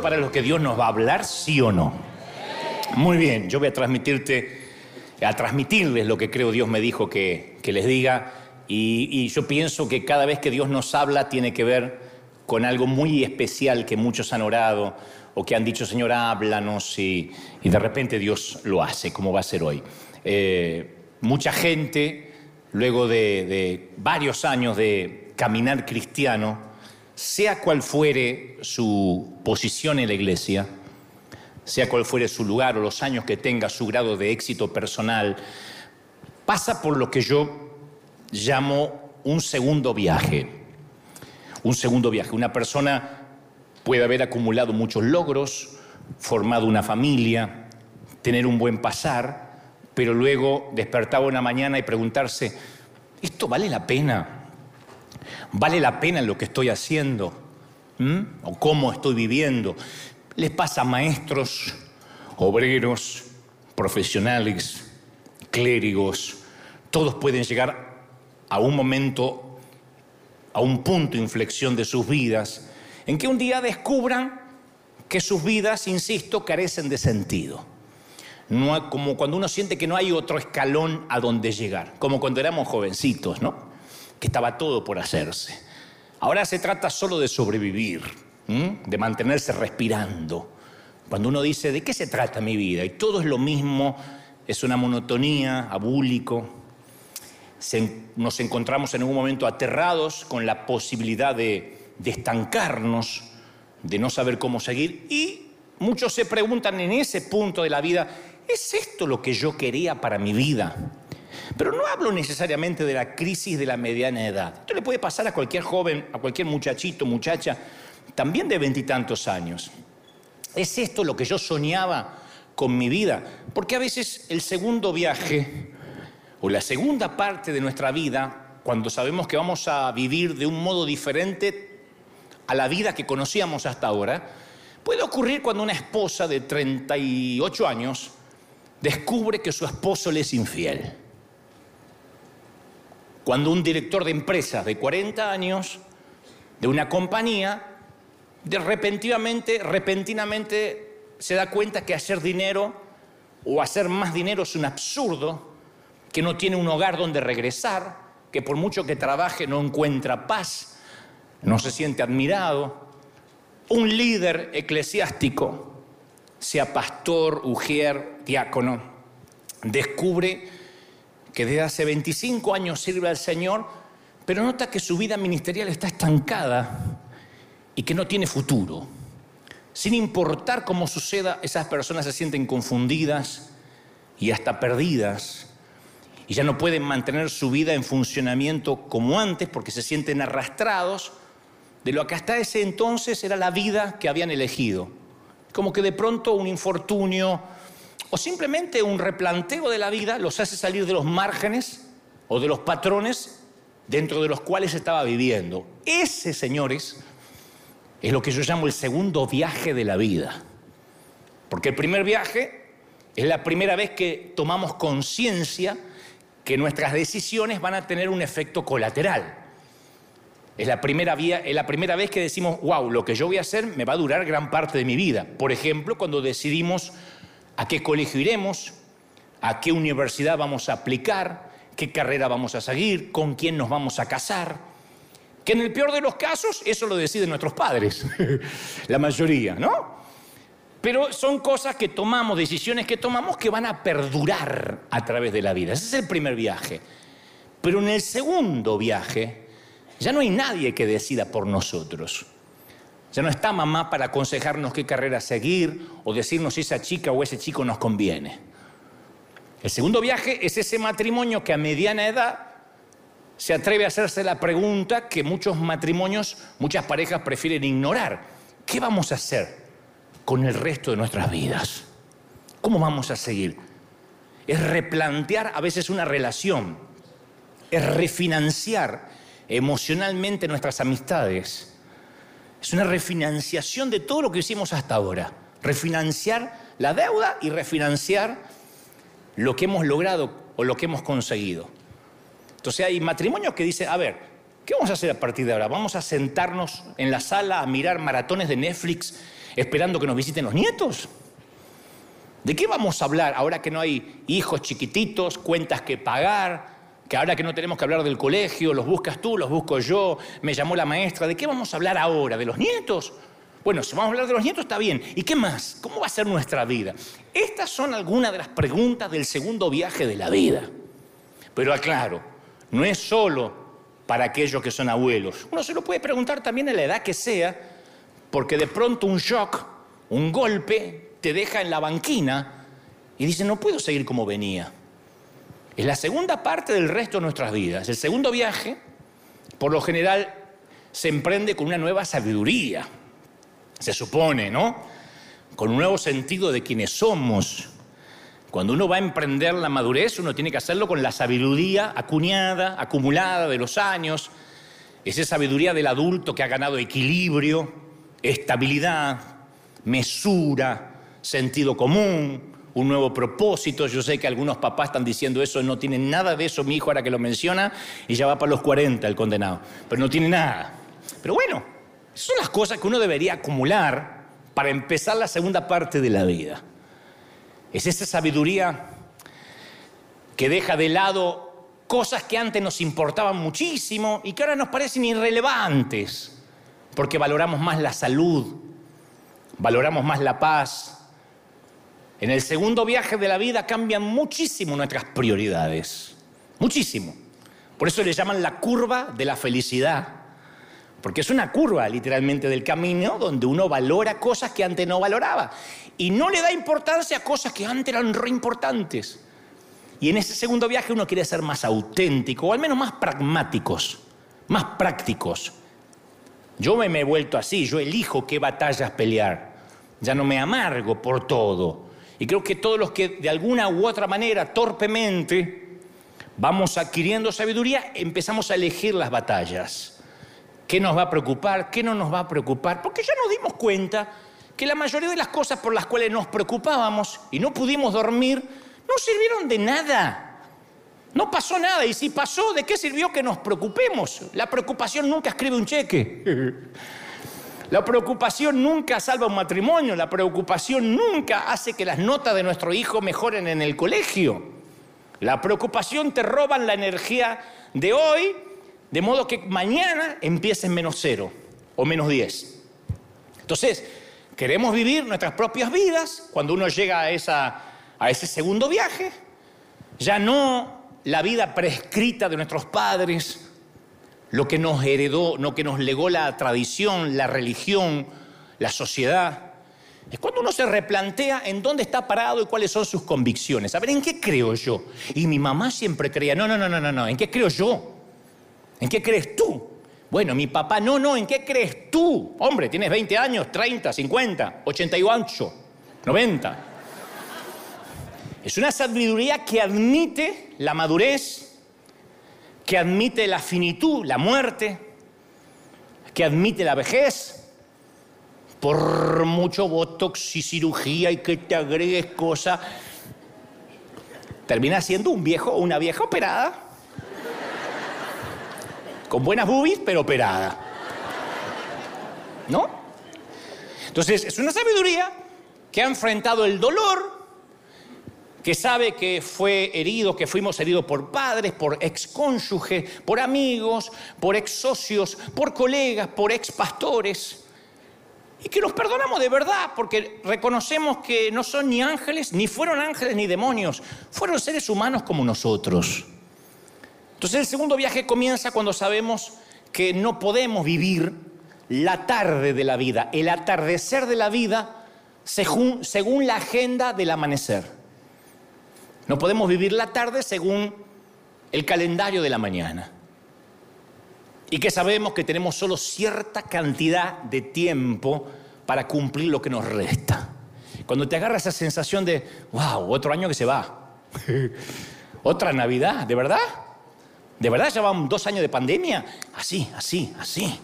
para lo que Dios nos va a hablar, sí o no? Muy bien, yo voy a transmitirte, a transmitirles lo que creo Dios me dijo que, les diga. Y, yo pienso que cada vez que Dios nos habla tiene que ver con algo muy especial que muchos han orado o que han dicho, Señor, háblanos, y, y de repente Dios lo hace, como va a ser hoy. Eh, mucha gente, luego de varios años de caminar cristiano, sea cual fuere su posición en la iglesia, sea cual fuere su lugar o los años que tenga, su grado de éxito personal, pasa por lo que yo llamo un segundo viaje. Un segundo viaje. Una persona puede haber acumulado muchos logros, formado una familia, tener un buen pasar, pero luego despertaba una mañana y preguntarse, ¿esto vale la pena? ¿Vale la pena lo que estoy haciendo? ¿Mm? ¿O cómo estoy viviendo? Les pasa a maestros, obreros, profesionales, clérigos. Todos pueden llegar a un momento, a un punto de inflexión de sus vidas, en que un día descubran que sus vidas, insisto, carecen de sentido. No, como cuando uno siente que no hay otro escalón a donde llegar, como cuando éramos jovencitos, ¿no? Que estaba todo por hacerse. Ahora se trata solo de sobrevivir, de mantenerse respirando. Cuando uno dice, ¿de qué se trata mi vida? Y todo es lo mismo, es una monotonía, abúlico. nos encontramos en un momento aterrados con la posibilidad de, de estancarnos, de no saber cómo seguir. Y muchos se preguntan en ese punto de la vida, ¿es esto lo que yo quería para mi vida? Pero no hablo necesariamente de la crisis de la mediana edad. Esto le puede pasar a cualquier joven, a cualquier muchachito, muchacha, también de veintitantos años. ¿Es esto lo que yo soñaba con mi vida? Porque a veces el segundo viaje o la segunda parte de nuestra vida, cuando sabemos que vamos a vivir de un modo diferente a la vida que conocíamos hasta ahora, puede ocurrir cuando una esposa de 38 años descubre que su esposo le es infiel. Cuando un director de empresas de 40 años, de una compañía, repentinamente, repentinamente se da cuenta que hacer dinero o hacer más dinero es un absurdo, que no tiene un hogar donde regresar, que por mucho que trabaje no encuentra paz, no se siente admirado. Un líder eclesiástico, sea pastor, ujier, diácono, descubre que desde hace 25 años sirve al Señor, pero nota que su vida ministerial está estancada y que no tiene futuro. Sin importar cómo suceda, esas personas se sienten confundidas y hasta perdidas y ya no pueden mantener su vida en funcionamiento como antes porque se sienten arrastrados de lo que hasta ese entonces era la vida que habían elegido. Como que de pronto un infortunio, o simplemente un replanteo de la vida los hace salir de los márgenes o de los patrones dentro de los cuales estaba viviendo. Ese, señores, es lo que yo llamo el segundo viaje de la vida. Porque el primer viaje es la primera vez que tomamos conciencia que nuestras decisiones van a tener un efecto colateral. Es la, primera es la primera vez que decimos, wow, lo que yo voy a hacer me va a durar gran parte de mi vida. Por ejemplo, cuando decidimos a qué colegio iremos, a qué universidad vamos a aplicar, qué carrera vamos a seguir, con quién nos vamos a casar. Que en el peor de los casos eso lo deciden nuestros padres, la mayoría, ¿no? Pero son cosas que tomamos, decisiones que tomamos que van a perdurar a través de la vida. Ese es el primer viaje. Pero en el segundo viaje ya no hay nadie que decida por nosotros. Ya no está mamá para aconsejarnos qué carrera seguir o decirnos si esa chica o ese chico nos conviene. El segundo viaje es ese matrimonio que a mediana edad se atreve a hacerse la pregunta que muchos matrimonios, muchas parejas prefieren ignorar. ¿Qué vamos a hacer con el resto de nuestras vidas? ¿Cómo vamos a seguir? Es replantear a veces una relación, es refinanciar emocionalmente nuestras amistades es una refinanciación de todo lo que hicimos hasta ahora. Refinanciar la deuda y refinanciar lo que hemos logrado o lo que hemos conseguido. Entonces hay matrimonios que dicen, a ver, ¿qué vamos a hacer a partir de ahora? Vamos a sentarnos en la sala a mirar maratones de Netflix esperando que nos visiten los nietos. ¿De qué vamos a hablar ahora que no hay hijos chiquititos, cuentas que pagar, que ahora que no tenemos que hablar del colegio, los buscas tú, los busco yo, me llamó la maestra, ¿de qué vamos a hablar ahora? ¿De los nietos? Bueno, si vamos a hablar de los nietos está bien. ¿Y qué más? ¿Cómo va a ser nuestra vida? Estas son algunas de las preguntas del segundo viaje de la vida. Pero aclaro, no es solo para aquellos que son abuelos. Uno se lo puede preguntar también a la edad que sea, porque de pronto un shock, un golpe, te deja en la banquina y dice, no puedo seguir como venía. Es la segunda parte del resto de nuestras vidas. El segundo viaje, por lo general, se emprende con una nueva sabiduría, se supone, ¿no? Con un nuevo sentido de quienes somos. Cuando uno va a emprender la madurez, uno tiene que hacerlo con la sabiduría acuñada, acumulada de los años, esa sabiduría del adulto que ha ganado equilibrio, estabilidad, mesura, sentido común, un nuevo propósito. Yo sé que algunos papás están diciendo eso, no tienen nada de eso, mi hijo ahora que lo menciona, y ya va para los 40 el condenado, pero no tiene nada. Pero bueno, son las cosas que uno debería acumular para empezar la segunda parte de la vida. Es esa sabiduría que deja de lado cosas que antes nos importaban muchísimo y que ahora nos parecen irrelevantes, porque valoramos más la salud, valoramos más la paz. En el segundo viaje de la vida cambian muchísimo nuestras prioridades, muchísimo. Por eso le llaman la curva de la felicidad, porque es una curva literalmente del camino donde uno valora cosas que antes no valoraba y no le da importancia a cosas que antes eran re importantes. Y en ese segundo viaje uno quiere ser más auténtico, o al menos más pragmáticos, más prácticos. Yo me, he vuelto así, yo elijo qué batallas pelear. Ya no me amargo por todo. Y creo que todos los que de alguna u otra manera, torpemente, vamos adquiriendo sabiduría, empezamos a elegir las batallas. ¿Qué nos va a preocupar? ¿Qué no nos va a preocupar? Porque ya nos dimos cuenta que la mayoría de las cosas por las cuales nos preocupábamos y no pudimos dormir no sirvieron de nada. No pasó nada. Y si pasó, ¿de qué sirvió que nos preocupemos? La preocupación nunca escribe un cheque. La preocupación nunca salva un matrimonio. La preocupación nunca hace que las notas de nuestro hijo mejoren en el colegio. La preocupación te roban la energía de hoy, de modo que mañana empieces menos cero o menos diez. Entonces, queremos vivir nuestras propias vidas, cuando uno llega a, esa, a ese segundo viaje, ya no la vida prescrita de nuestros padres, lo que nos heredó, lo que nos legó la tradición, la religión, la sociedad. Es cuando uno se replantea en dónde está parado y cuáles son sus convicciones. A ver, ¿en qué creo yo? Y mi mamá siempre creía, no, no, no, no, no, ¿en qué creo yo? ¿En qué crees tú? Bueno, mi papá, no, no, ¿en qué crees tú? Hombre, tienes 20 años, 30, 50, 88, 90. Es una sabiduría que admite la madurez, que admite la finitud, la muerte, que admite la vejez. Por mucho botox y cirugía y que te agregues cosas, termina siendo un viejo o una vieja operada con buenas boobies, pero operada. ¿No? Entonces, es una sabiduría que ha enfrentado el dolor, que sabe que fue herido, que fuimos heridos por padres, por excónyuges, por amigos, por ex socios, por colegas, por ex pastores. Y que nos perdonamos de verdad, porque reconocemos que no son ni ángeles, ni fueron ángeles ni demonios, fueron seres humanos como nosotros. Entonces el segundo viaje comienza cuando sabemos que no podemos vivir la tarde de la vida, el atardecer de la vida según, según la agenda del amanecer. No podemos vivir la tarde según el calendario de la mañana. Y que sabemos que tenemos solo cierta cantidad de tiempo para cumplir lo que nos resta. Cuando te agarra esa sensación de, wow, otro año que se va, otra Navidad, ¿de verdad? ¿De verdad llevan dos años de pandemia? Así, así, así.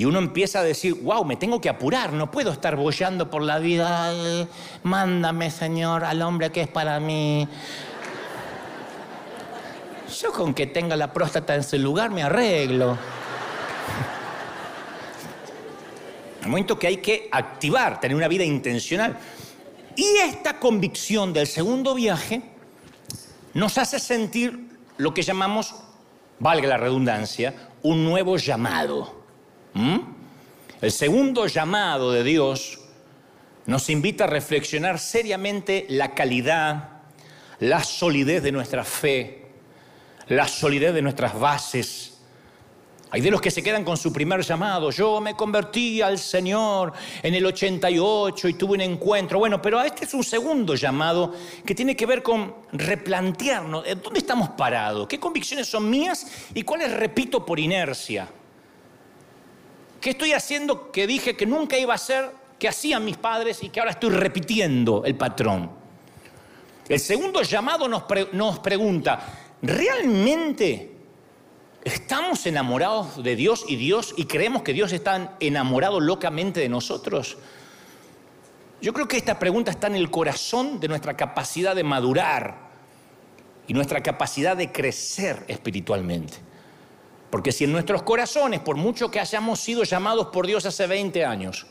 Y uno empieza a decir, wow, me tengo que apurar, no puedo estar bollando por la vida. mándame, Señor, al hombre que es para mí. Yo con que tenga la próstata en su lugar me arreglo. un momento que hay que activar, tener una vida intencional. Y esta convicción del segundo viaje nos hace sentir lo que llamamos, valga la redundancia, un nuevo llamado. ¿Mm? El segundo llamado de Dios nos invita a reflexionar seriamente la calidad, la solidez de nuestra fe, la solidez de nuestras bases, hay de los que se quedan con su primer llamado. Yo me convertí al Señor en el 88 y tuve un encuentro. Bueno, pero este es un segundo llamado que tiene que ver con replantearnos. ¿Dónde estamos parados? ¿Qué convicciones son mías y cuáles repito por inercia? ¿Qué estoy haciendo que dije que nunca iba a hacer, que hacían mis padres y que ahora estoy repitiendo el patrón? El segundo llamado nos, nos pregunta, ¿realmente ¿Estamos enamorados de Dios y Dios y creemos que Dios está enamorado locamente de nosotros? Yo creo que esta pregunta está en el corazón de nuestra capacidad de madurar y nuestra capacidad de crecer espiritualmente. Porque si en nuestros corazones, por mucho que hayamos sido llamados por Dios hace 20 años,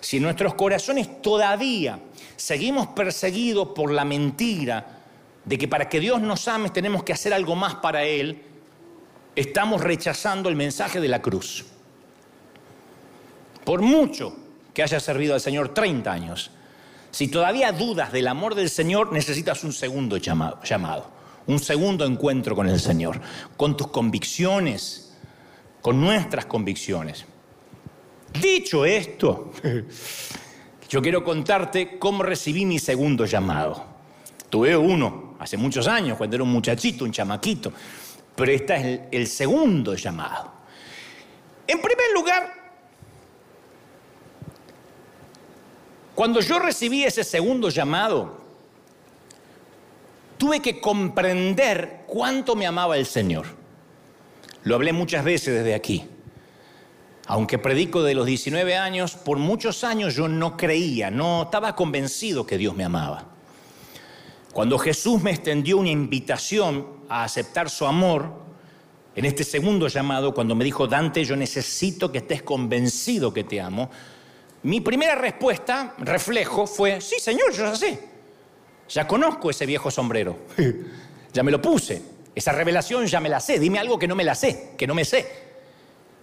si en nuestros corazones todavía seguimos perseguidos por la mentira de que para que Dios nos ame tenemos que hacer algo más para Él, estamos rechazando el mensaje de la cruz. Por mucho que haya servido al Señor 30 años, si todavía dudas del amor del Señor, necesitas un segundo llamado, un segundo encuentro con el Señor, con tus convicciones, con nuestras convicciones. Dicho esto, yo quiero contarte cómo recibí mi segundo llamado. Tuve uno hace muchos años, cuando era un muchachito, un chamaquito pero este es el, segundo llamado. En primer lugar, cuando yo recibí ese segundo llamado, tuve que comprender cuánto me amaba el Señor. Lo hablé muchas veces desde aquí. Aunque predico de los 19 años, por muchos años yo no creía, no estaba convencido que Dios me amaba. Cuando Jesús me extendió una invitación a aceptar su amor, en este segundo llamado, cuando me dijo, Dante, yo necesito que estés convencido que te amo, mi primera respuesta, reflejo, fue, sí, Señor, yo ya sé. Ya conozco ese viejo sombrero. ya me lo puse. Esa revelación ya me la sé. Dime algo que no me la sé, que no me sé.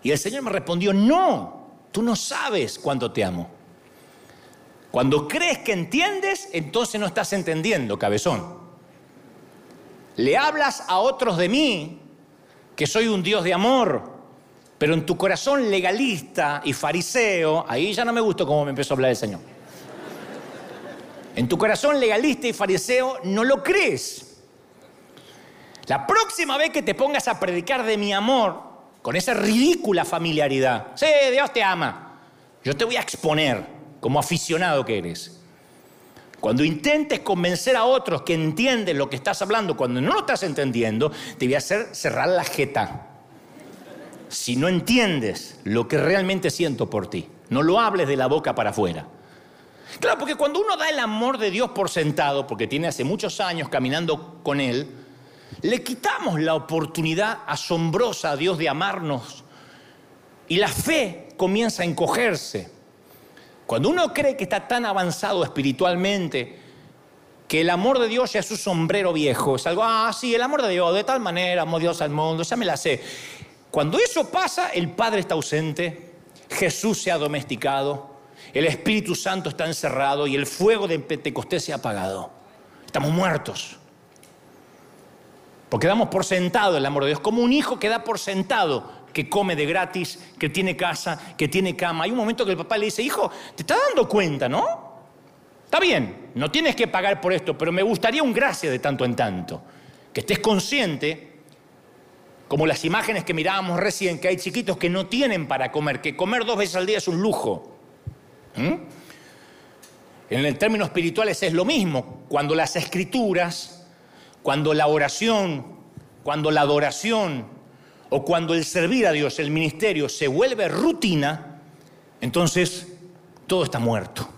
Y el Señor me respondió, no, tú no sabes cuánto te amo. Cuando crees que entiendes, entonces no estás entendiendo, cabezón. Le hablas a otros de mí, que soy un Dios de amor, pero en tu corazón legalista y fariseo, ahí ya no me gustó cómo me empezó a hablar el Señor. En tu corazón legalista y fariseo no lo crees. La próxima vez que te pongas a predicar de mi amor, con esa ridícula familiaridad, sí, Dios te ama, yo te voy a exponer como aficionado que eres. Cuando intentes convencer a otros que entienden lo que estás hablando, cuando no lo estás entendiendo, te voy a hacer cerrar la jeta. Si no entiendes lo que realmente siento por ti, no lo hables de la boca para afuera. Claro, porque cuando uno da el amor de Dios por sentado, porque tiene hace muchos años caminando con Él, le quitamos la oportunidad asombrosa a Dios de amarnos y la fe comienza a encogerse. Cuando uno cree que está tan avanzado espiritualmente, que el amor de Dios ya es su sombrero viejo, es algo, ah, sí, el amor de Dios, de tal manera amó Dios al mundo, ya me la sé. Cuando eso pasa, el Padre está ausente, Jesús se ha domesticado, el Espíritu Santo está encerrado y el fuego de Pentecostés se ha apagado. Estamos muertos. Porque damos por sentado el amor de Dios, como un hijo que da por sentado que come de gratis, que tiene casa, que tiene cama. Hay un momento que el papá le dice, hijo, ¿te estás dando cuenta, no? Está bien, no tienes que pagar por esto, pero me gustaría un gracia de tanto en tanto. Que estés consciente, como las imágenes que mirábamos recién, que hay chiquitos que no tienen para comer, que comer dos veces al día es un lujo. ¿Mm? En el término espirituales es lo mismo. Cuando las escrituras, cuando la oración, cuando la adoración, o cuando el servir a Dios, el ministerio, se vuelve rutina, entonces todo está muerto.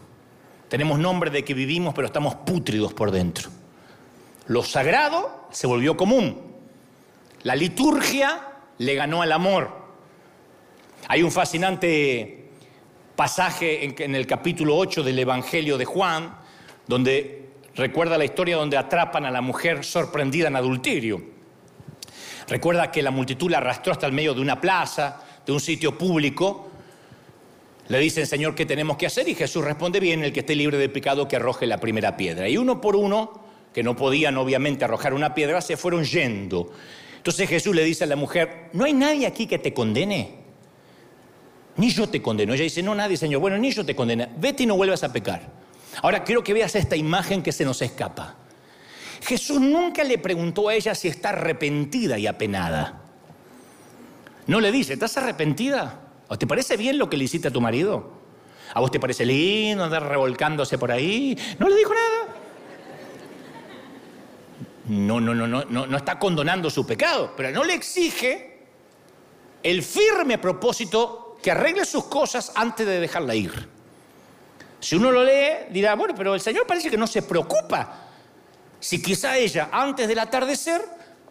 Tenemos nombre de que vivimos, pero estamos pútridos por dentro. Lo sagrado se volvió común. La liturgia le ganó al amor. Hay un fascinante pasaje en, el capítulo 8 del Evangelio de Juan, donde recuerda la historia donde atrapan a la mujer sorprendida en adulterio. Recuerda que la multitud la arrastró hasta el medio de una plaza, de un sitio público. Le dicen, Señor, ¿qué tenemos que hacer? Y Jesús responde bien, el que esté libre de pecado que arroje la primera piedra. Y uno por uno, que no podían obviamente arrojar una piedra, se fueron yendo. Entonces Jesús le dice a la mujer, ¿no hay nadie aquí que te condene? Ni yo te condeno. Ella dice, no, nadie, Señor. Bueno, ni yo te condeno. Vete y no vuelvas a pecar. Ahora quiero que veas esta imagen que se nos escapa. Jesús nunca le preguntó a ella si está arrepentida y apenada. No le dice, ¿estás arrepentida? ¿O te parece bien lo que le hiciste a tu marido? ¿A vos te parece lindo andar revolcándose por ahí? No le dijo nada. No, no, no, no, no, no está condonando su pecado, pero no le exige el firme propósito que arregle sus cosas antes de dejarla ir. Si uno lo lee, dirá, bueno, pero el Señor parece que no se preocupa. Si quizá ella, antes del atardecer,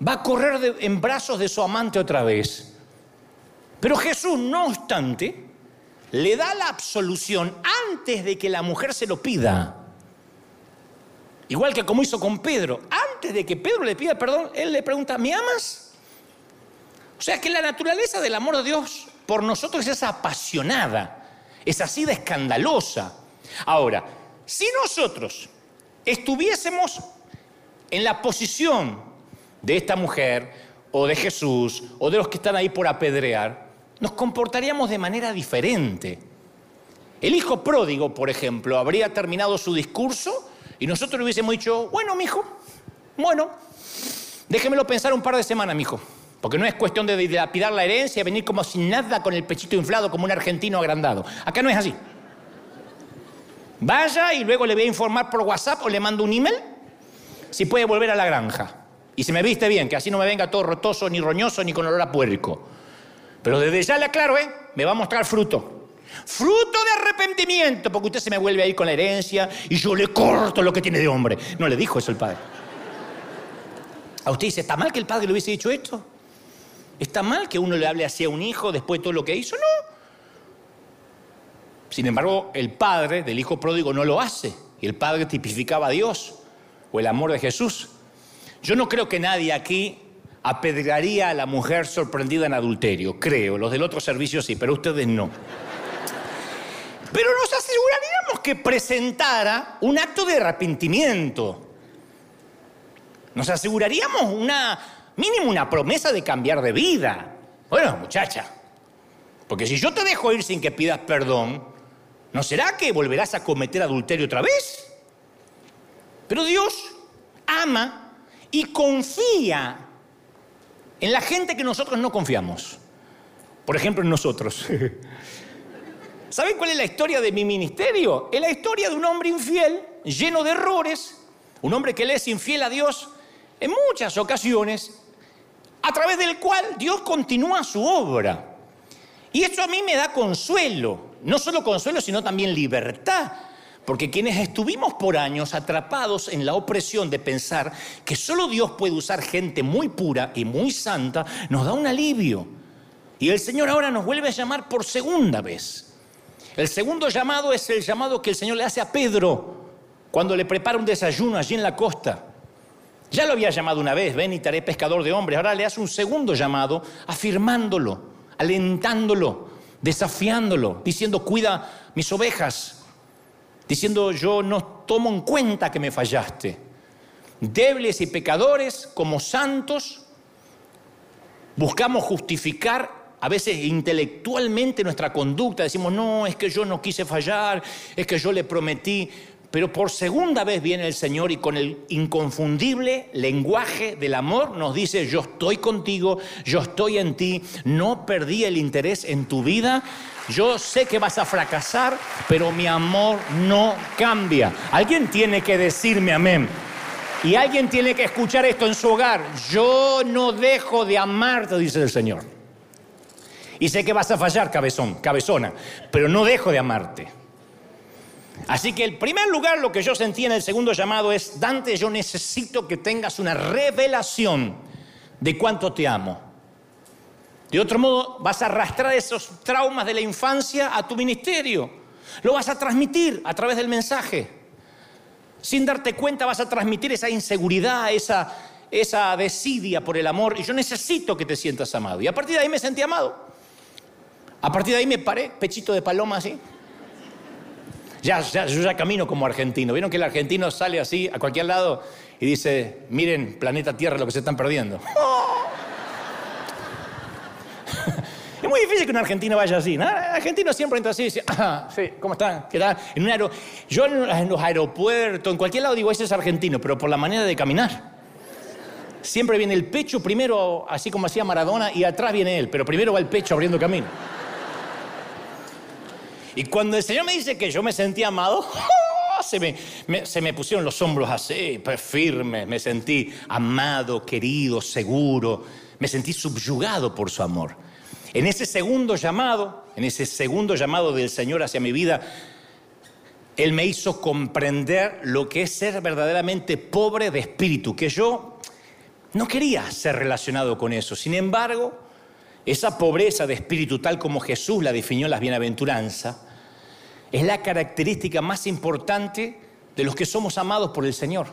va a correr en brazos de su amante otra vez. Pero Jesús, no obstante, le da la absolución antes de que la mujer se lo pida. Igual que como hizo con Pedro. Antes de que Pedro le pida perdón, él le pregunta, ¿me amas? O sea que la naturaleza del amor de Dios por nosotros es apasionada, es así de escandalosa. Ahora, si nosotros estuviésemos en la posición de esta mujer o de Jesús o de los que están ahí por apedrear, nos comportaríamos de manera diferente. El hijo pródigo, por ejemplo, habría terminado su discurso y nosotros le hubiésemos dicho, bueno, mi hijo, bueno, déjemelo pensar un par de semanas, mi hijo. Porque no es cuestión de dilapidar la herencia, venir como sin nada con el pechito inflado como un argentino agrandado. Acá no es así. Vaya y luego le voy a informar por WhatsApp o le mando un email si puede volver a la granja. Y se me viste bien, que así no me venga todo rotoso, ni roñoso, ni con olor a puerco. Pero desde ya le aclaro, ¿eh? Me va a mostrar fruto. Fruto de arrepentimiento, porque usted se me vuelve a ir con la herencia y yo le corto lo que tiene de hombre. No le dijo eso el padre. A usted dice, ¿está mal que el padre le hubiese dicho esto? ¿Está mal que uno le hable así a un hijo después de todo lo que hizo? No. Sin embargo, el padre del hijo pródigo no lo hace. Y el padre tipificaba a Dios o el amor de Jesús. Yo no creo que nadie aquí apedrearía a la mujer sorprendida en adulterio. Creo, los del otro servicio sí, pero ustedes no. Pero nos aseguraríamos que presentara un acto de arrepentimiento. Nos aseguraríamos una mínimo una promesa de cambiar de vida. Bueno, muchacha, porque si yo te dejo ir sin que pidas perdón, ¿no será que volverás a cometer adulterio otra vez? Pero Dios ama y confía en la gente que nosotros no confiamos. Por ejemplo, en nosotros. ¿Saben cuál es la historia de mi ministerio? Es la historia de un hombre infiel, lleno de errores, un hombre que le es infiel a Dios en muchas ocasiones a través del cual Dios continúa su obra. Y eso a mí me da consuelo, no solo consuelo, sino también libertad. Porque quienes estuvimos por años atrapados en la opresión de pensar que solo Dios puede usar gente muy pura y muy santa, nos da un alivio. Y el Señor ahora nos vuelve a llamar por segunda vez. El segundo llamado es el llamado que el Señor le hace a Pedro cuando le prepara un desayuno allí en la costa. Ya lo había llamado una vez, ven y pescador de hombres. Ahora le hace un segundo llamado, afirmándolo, alentándolo, desafiándolo, diciendo, cuida mis ovejas, diciendo, yo no tomo en cuenta que me fallaste. Débiles y pecadores como santos, buscamos justificar a veces intelectualmente nuestra conducta, decimos, no, es que yo no quise fallar, es que yo le prometí, pero por segunda vez viene el Señor y con el inconfundible lenguaje del amor nos dice, yo estoy contigo, yo estoy en ti, no perdí el interés en tu vida, yo sé que vas a fracasar, pero mi amor no cambia. Alguien tiene que decirme amén. Y alguien tiene que escuchar esto en su hogar. Yo no dejo de amarte, dice el Señor. Y sé que vas a fallar, cabezón, cabezona, pero no dejo de amarte. Así que el primer lugar lo que yo sentí en el segundo llamado es, Dante, yo necesito que tengas una revelación de cuánto te amo. De otro modo, vas a arrastrar esos traumas de la infancia a tu ministerio. Lo vas a transmitir a través del mensaje. Sin darte cuenta vas a transmitir esa inseguridad, esa, esa desidia por el amor. Y yo necesito que te sientas amado. Y a partir de ahí me sentí amado. A partir de ahí me paré, pechito de paloma así. Ya, ya, yo ya camino como argentino. ¿Vieron que el argentino sale así a cualquier lado y dice, miren, planeta Tierra, lo que se están perdiendo? Es muy difícil que un argentino vaya así. ¿no? El argentino siempre entra así y dice, ah, sí, ¿cómo están? ¿Qué tal? En un aero... Yo en los aeropuertos, en cualquier lado digo, ese es argentino, pero por la manera de caminar. Siempre viene el pecho primero, así como hacía Maradona, y atrás viene él, pero primero va el pecho abriendo camino. Y cuando el Señor me dice que yo me sentí amado, se me, se me pusieron los hombros así, pues firmes, me sentí amado, querido, seguro, me sentí subyugado por su amor. En ese segundo llamado, en ese segundo llamado del Señor hacia mi vida, Él me hizo comprender lo que es ser verdaderamente pobre de espíritu, que yo no quería ser relacionado con eso. Sin embargo, esa pobreza de espíritu, tal como Jesús la definió en las bienaventuranzas, es la característica más importante de los que somos amados por el Señor.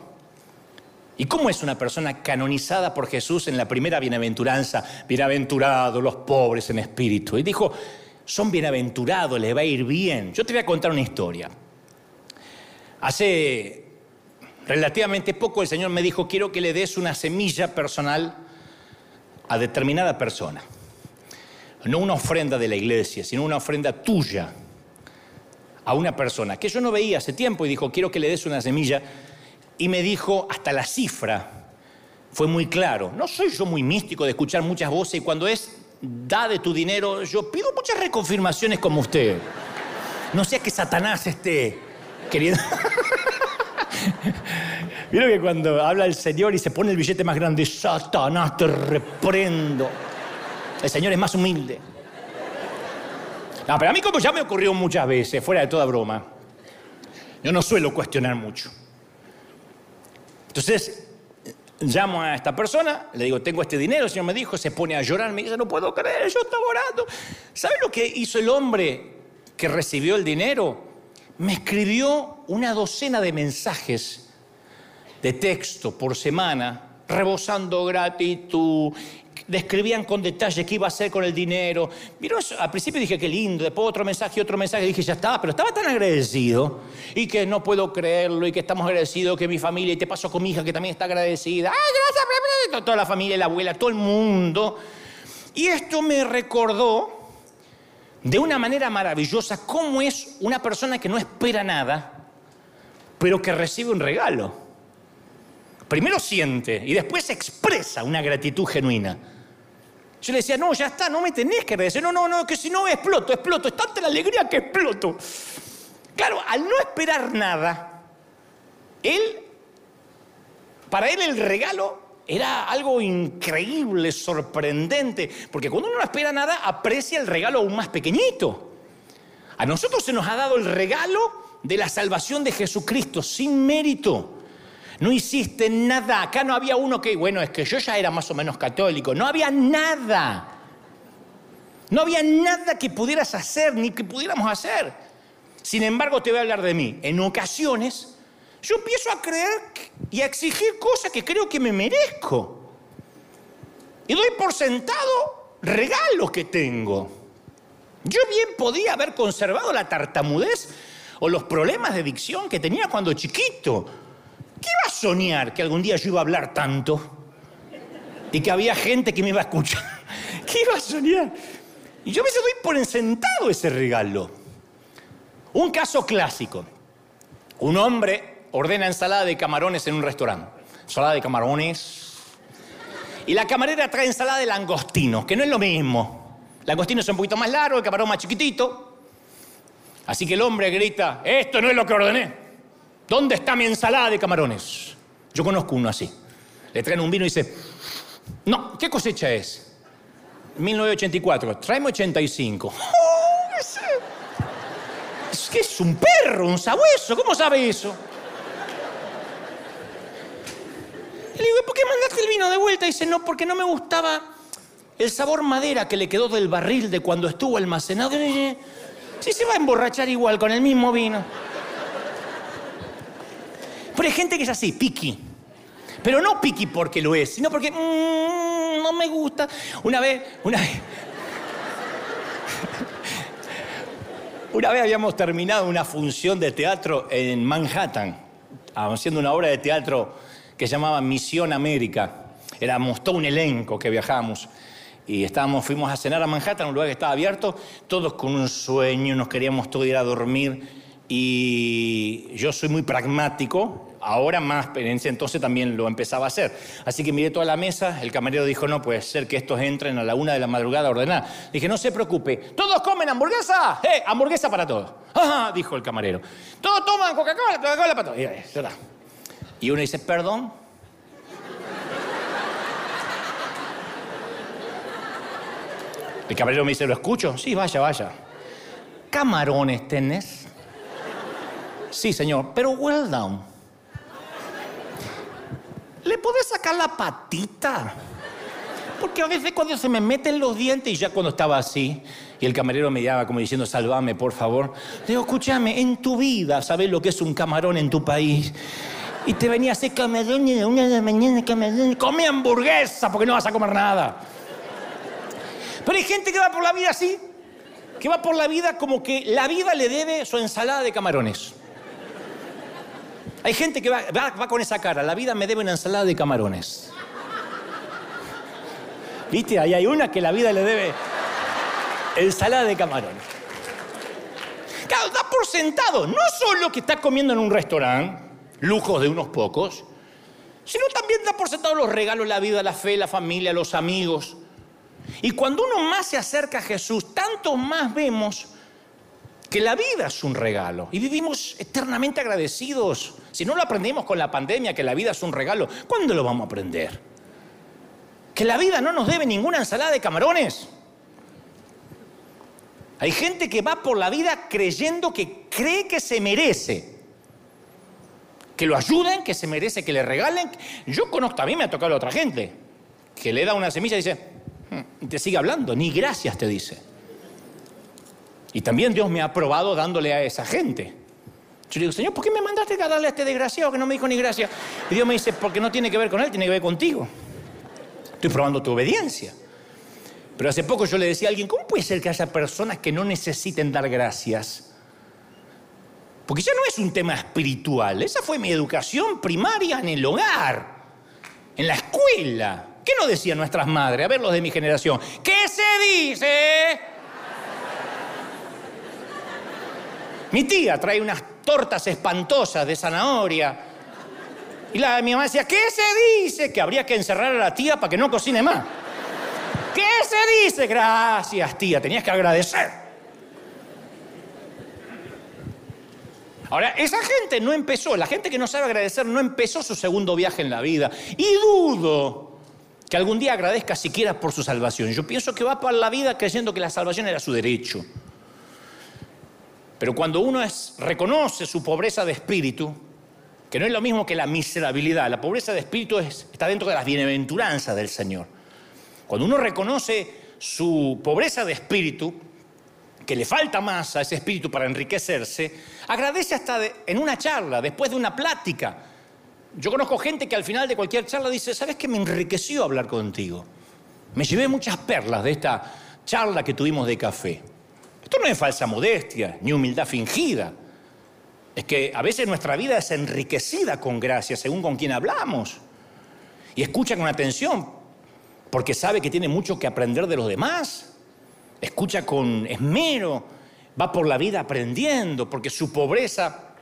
¿Y cómo es una persona canonizada por Jesús en la primera bienaventuranza? Bienaventurados los pobres en espíritu. Y dijo, son bienaventurados, les va a ir bien. Yo te voy a contar una historia. Hace relativamente poco el Señor me dijo, quiero que le des una semilla personal a determinada persona. No una ofrenda de la iglesia, sino una ofrenda tuya a una persona que yo no veía hace tiempo y dijo, quiero que le des una semilla y me dijo hasta la cifra. Fue muy claro. No soy yo muy místico de escuchar muchas voces y cuando es da de tu dinero, yo pido muchas reconfirmaciones como usted. No sea que Satanás esté queriendo. Vieron que cuando habla el Señor y se pone el billete más grande, Satanás te reprendo. El Señor es más humilde. No, pero a mí como ya me ocurrió muchas veces, fuera de toda broma, yo no suelo cuestionar mucho. Entonces, llamo a esta persona, le digo, tengo este dinero, el Señor me dijo, se pone a llorar, me dice, no puedo creer, yo estaba orando. ¿Sabe lo que hizo el hombre que recibió el dinero? Me escribió una docena de mensajes de texto por semana, rebosando gratitud describían con detalle qué iba a hacer con el dinero. Vieron, al principio dije qué lindo, después otro mensaje, otro mensaje, dije ya estaba, pero estaba tan agradecido y que no puedo creerlo y que estamos agradecidos, que mi familia, y te paso con mi hija que también está agradecida. ¡Ay, gracias! Toda la familia, la abuela, todo el mundo. Y esto me recordó de una manera maravillosa cómo es una persona que no espera nada, pero que recibe un regalo. Primero siente y después expresa una gratitud genuina. Yo le decía, no, ya está, no me tenés que agradecer. No, no, no, que si no exploto, exploto. Es tanta la alegría que exploto. Claro, al no esperar nada, él, para él el regalo era algo increíble, sorprendente, porque cuando uno no espera nada, aprecia el regalo aún más pequeñito. A nosotros se nos ha dado el regalo de la salvación de Jesucristo sin mérito. No hiciste nada. Acá no había uno que, bueno, es que yo ya era más o menos católico. No había nada. No había nada que pudieras hacer ni que pudiéramos hacer. Sin embargo, te voy a hablar de mí. En ocasiones, yo empiezo a creer y a exigir cosas que creo que me merezco. Y doy por sentado regalos que tengo. Yo bien podía haber conservado la tartamudez o los problemas de dicción que tenía cuando chiquito. ¿Qué iba a soñar que algún día yo iba a hablar tanto? Y que había gente que me iba a escuchar. ¿Qué iba a soñar? Y yo me doy por ensentado ese regalo. Un caso clásico. Un hombre ordena ensalada de camarones en un restaurante. Ensalada de camarones. Y la camarera trae ensalada de langostino, que no es lo mismo. Langostino es un poquito más largo, el camarón más chiquitito. Así que el hombre grita, esto no es lo que ordené. ¿Dónde está mi ensalada de camarones? Yo conozco uno así. Le traen un vino y dice, no, ¿qué cosecha es? 1984, tráeme 85. es que es un perro, un sabueso, ¿cómo sabe eso? Le digo, ¿por qué mandaste el vino de vuelta? Y dice, no, porque no me gustaba el sabor madera que le quedó del barril de cuando estuvo almacenado. Sí, se va a emborrachar igual con el mismo vino. Pero hay gente que es así, piqui. Pero no piqui porque lo es, sino porque mm, no me gusta. Una vez, una vez. Una vez habíamos terminado una función de teatro en Manhattan, haciendo una obra de teatro que se llamaba Misión América. Éramos todo un elenco que viajábamos y estábamos, fuimos a cenar a Manhattan, un lugar que estaba abierto, todos con un sueño, nos queríamos todos ir a dormir y yo soy muy pragmático, ahora más, pero en ese entonces también lo empezaba a hacer. Así que miré toda la mesa, el camarero dijo, no puede ser que estos entren a la una de la madrugada a ordenar. Dije, no se preocupe, ¿todos comen hamburguesa? ¡Eh, hamburguesa para todos! Dijo el camarero. ¿Todos toman Coca-Cola? Coca-Cola para todos. Y uno dice, perdón. El camarero me dice, ¿lo escucho? Sí, vaya, vaya. ¿Camarones tenés? Sí, señor, pero well down. ¿Le podés sacar la patita? Porque a veces cuando se me meten los dientes y ya cuando estaba así, y el camarero me llamaba como diciendo, salvame, por favor. Digo, escúchame, en tu vida, ¿sabes lo que es un camarón en tu país? Y te venía a hacer camarón de una de la mañana, camarón. Come hamburguesa porque no vas a comer nada. Pero hay gente que va por la vida así, que va por la vida como que la vida le debe su ensalada de camarones. Hay gente que va, con esa cara, la vida me debe una ensalada de camarones. ¿Viste? Ahí hay una que la vida le debe ensalada de camarones. Claro, da por sentado, no solo que está comiendo en un restaurante, lujos de unos pocos, sino también da por sentado los regalos, la vida, la fe, la familia, los amigos. Y cuando uno más se acerca a Jesús, tanto más vemos que la vida es un regalo y vivimos eternamente agradecidos. Si no lo aprendimos con la pandemia, que la vida es un regalo, ¿cuándo lo vamos a aprender? Que la vida no nos debe ninguna ensalada de camarones. Hay gente que va por la vida creyendo que cree que se merece. Que lo ayuden, que se merece, que le regalen. Yo conozco, a mí me ha tocado a otra gente, que le da una semilla y dice, hmm", te sigue hablando, ni gracias te dice. Y también Dios me ha probado dándole a esa gente. Yo digo, Señor, ¿por qué me mandaste a darle a este desgraciado que no me dijo ni gracia? Y Dios me dice, porque no tiene que ver con él, tiene que ver contigo. Estoy probando tu obediencia. Pero hace poco yo le decía a alguien, ¿cómo puede ser que haya personas que no necesiten dar gracias? Porque ya no es un tema espiritual, esa fue mi educación primaria en el hogar, en la escuela. ¿Qué nos decían nuestras madres? A ver, los de mi generación. ¿Qué se dice? Mi tía trae unas tortas espantosas de zanahoria. Y la, mi mamá decía, ¿qué se dice? Que habría que encerrar a la tía para que no cocine más. ¿Qué se dice? Gracias, tía, tenías que agradecer. Ahora, esa gente no empezó, la gente que no sabe agradecer no empezó su segundo viaje en la vida. Y dudo que algún día agradezca siquiera por su salvación. Yo pienso que va para la vida creyendo que la salvación era su derecho. Pero cuando uno reconoce su pobreza de espíritu, que no es lo mismo que la miserabilidad, la pobreza de espíritu está dentro de las bienaventuranzas del Señor. Cuando uno reconoce su pobreza de espíritu, que le falta más a ese espíritu para enriquecerse, agradece hasta en una charla, después de una plática. Yo conozco gente que al final de cualquier charla dice, ¿sabes qué me enriqueció hablar contigo? Me llevé muchas perlas de esta charla que tuvimos de café. Esto no es falsa modestia, ni humildad fingida. Es que a veces nuestra vida es enriquecida con gracia, según con quien hablamos. Y escucha con atención, porque sabe que tiene mucho que aprender de los demás. Escucha con esmero, va por la vida aprendiendo, porque su pobreza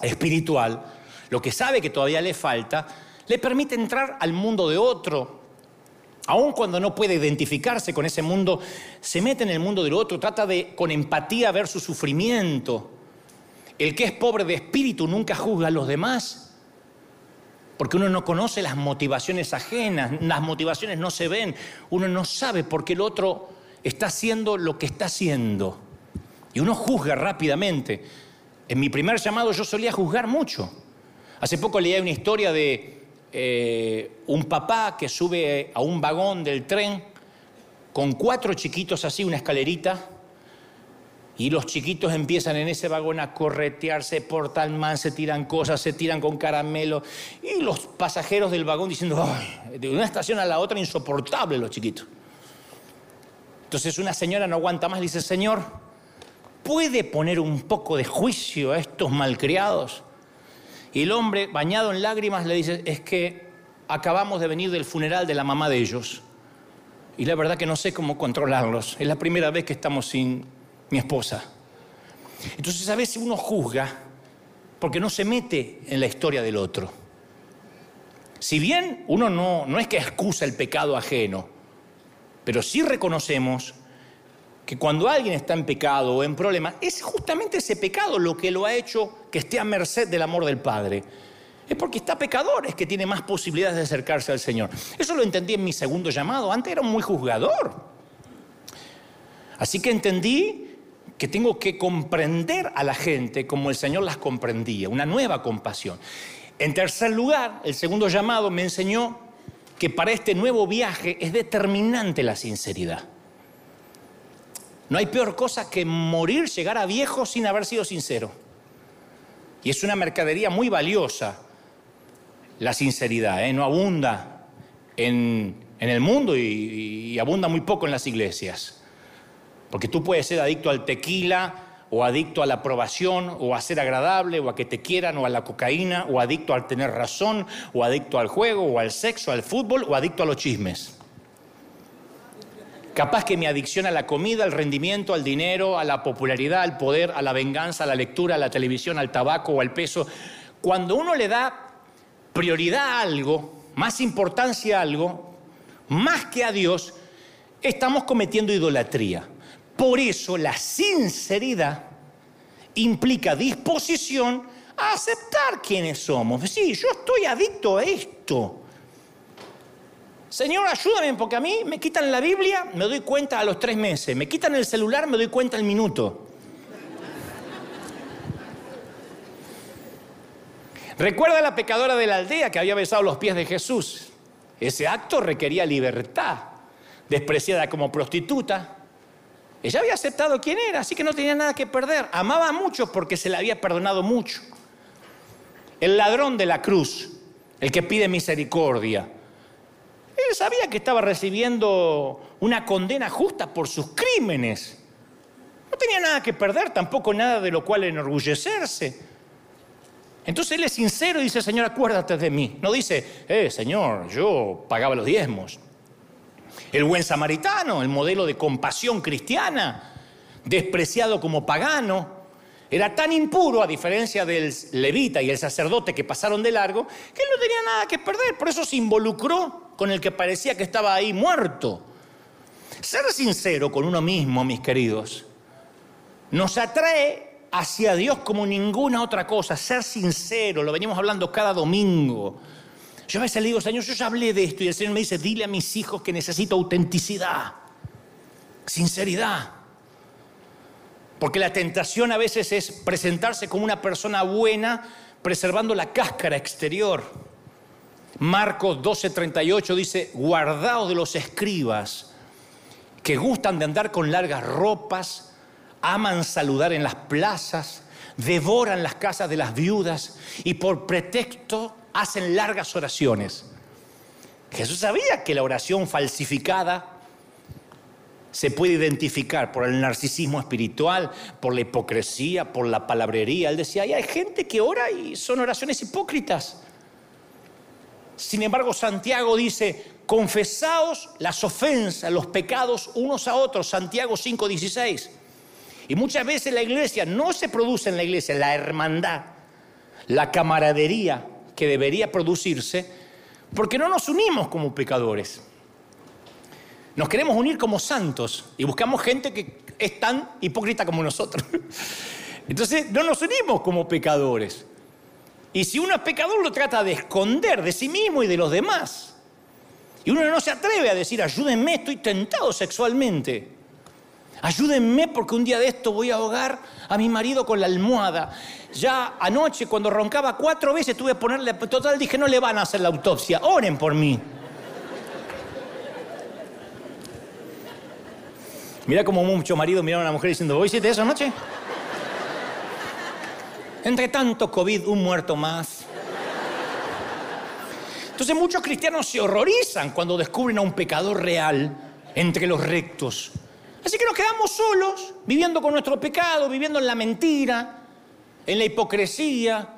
espiritual, lo que sabe que todavía le falta, le permite entrar al mundo de otro, Aun cuando no puede identificarse con ese mundo, se mete en el mundo del otro, trata de con empatía ver su sufrimiento. El que es pobre de espíritu nunca juzga a los demás, porque uno no conoce las motivaciones ajenas, las motivaciones no se ven, uno no sabe por qué el otro está haciendo lo que está haciendo. Y uno juzga rápidamente. En mi primer llamado yo solía juzgar mucho. Hace poco leí una historia de eh, un papá que sube a un vagón del tren con cuatro chiquitos así, una escalerita, y los chiquitos empiezan en ese vagón a corretearse, por tal man, se tiran cosas, se tiran con caramelo. Y los pasajeros del vagón diciendo, de una estación a la otra, insoportable los chiquitos. Entonces una señora no aguanta más, le dice, Señor, ¿puede poner un poco de juicio a estos malcriados? Y el hombre, bañado en lágrimas, le dice, es que acabamos de venir del funeral de la mamá de ellos. Y la verdad que no sé cómo controlarlos. Es la primera vez que estamos sin mi esposa. Entonces a veces uno juzga porque no se mete en la historia del otro. Si bien uno no, no es que excusa el pecado ajeno, pero sí reconocemos que cuando alguien está en pecado o en problema, es justamente ese pecado lo que lo ha hecho que esté a merced del amor del Padre. Es porque está pecador, es que tiene más posibilidades de acercarse al Señor. Eso lo entendí en mi segundo llamado. Antes era muy juzgador. Así que entendí que tengo que comprender a la gente como el Señor las comprendía, una nueva compasión. En tercer lugar, el segundo llamado me enseñó que para este nuevo viaje es determinante la sinceridad. No hay peor cosa que morir, llegar a viejo sin haber sido sincero. Y es una mercadería muy valiosa la sinceridad, ¿eh? no abunda en, el mundo y abunda muy poco en las iglesias. Porque tú puedes ser adicto al tequila o adicto a la aprobación o a ser agradable o a que te quieran o a la cocaína o adicto al tener razón o adicto al juego o al sexo, al fútbol o adicto a los chismes. Capaz que mi adicción a la comida, al rendimiento, al dinero, a la popularidad, al poder, a la venganza, a la lectura, a la televisión, al tabaco o al peso, cuando uno le da prioridad a algo, más importancia a algo, más que a Dios, estamos cometiendo idolatría. Por eso la sinceridad implica disposición a aceptar quiénes somos. Sí, yo estoy adicto a esto. Señor, ayúdame, porque a mí me quitan la Biblia, me doy cuenta a los tres meses. Me quitan el celular, me doy cuenta al minuto. Recuerda a la pecadora de la aldea que había besado los pies de Jesús. Ese acto requería libertad. Despreciada como prostituta, ella había aceptado quién era, así que no tenía nada que perder. Amaba a muchos porque se le había perdonado mucho. El ladrón de la cruz, el que pide misericordia, él sabía que estaba recibiendo una condena justa por sus crímenes. No tenía nada que perder, tampoco nada de lo cual enorgullecerse. Entonces él es sincero y dice, Señor, acuérdate de mí. No dice, eh, Señor, yo pagaba los diezmos. El buen samaritano, el modelo de compasión cristiana, despreciado como pagano, era tan impuro, a diferencia del levita y el sacerdote que pasaron de largo, que él no tenía nada que perder. Por eso se involucró con el que parecía que estaba ahí muerto. Ser sincero con uno mismo, mis queridos, nos atrae hacia Dios como ninguna otra cosa. Ser sincero, lo venimos hablando cada domingo. Yo a veces le digo, Señor, yo ya hablé de esto y el Señor me dice, dile a mis hijos que necesito autenticidad, sinceridad. Porque la tentación a veces es presentarse como una persona buena, preservando la cáscara exterior. Marcos 12:38 dice, guardaos de los escribas que gustan de andar con largas ropas, aman saludar en las plazas, devoran las casas de las viudas y por pretexto hacen largas oraciones. Jesús sabía que la oración falsificada se puede identificar por el narcisismo espiritual, por la hipocresía, por la palabrería. Él decía, hay gente que ora y son oraciones hipócritas. Sin embargo, Santiago dice, confesaos las ofensas, los pecados unos a otros. Santiago 5:16. Y muchas veces la iglesia no se produce en la iglesia la hermandad, la camaradería, que debería producirse porque no nos unimos como pecadores. Nos queremos unir como santos y buscamos gente que es tan hipócrita como nosotros. Entonces no nos unimos como pecadores. Y si uno es pecador lo trata de esconder de sí mismo y de los demás. Y uno no se atreve a decir, ayúdenme, estoy tentado sexualmente. Ayúdenme porque un día de esto voy a ahogar a mi marido con la almohada. Ya anoche cuando roncaba cuatro veces tuve que ponerle, total dije, no le van a hacer la autopsia, oren por mí. Mira como muchos maridos miran a una mujer diciendo, ¿vos hiciste eso anoche? Entre tanto COVID, un muerto más. Entonces muchos cristianos se horrorizan cuando descubren a un pecador real entre los rectos. Así que nos quedamos solos, viviendo con nuestro pecado, viviendo en la mentira, en la hipocresía.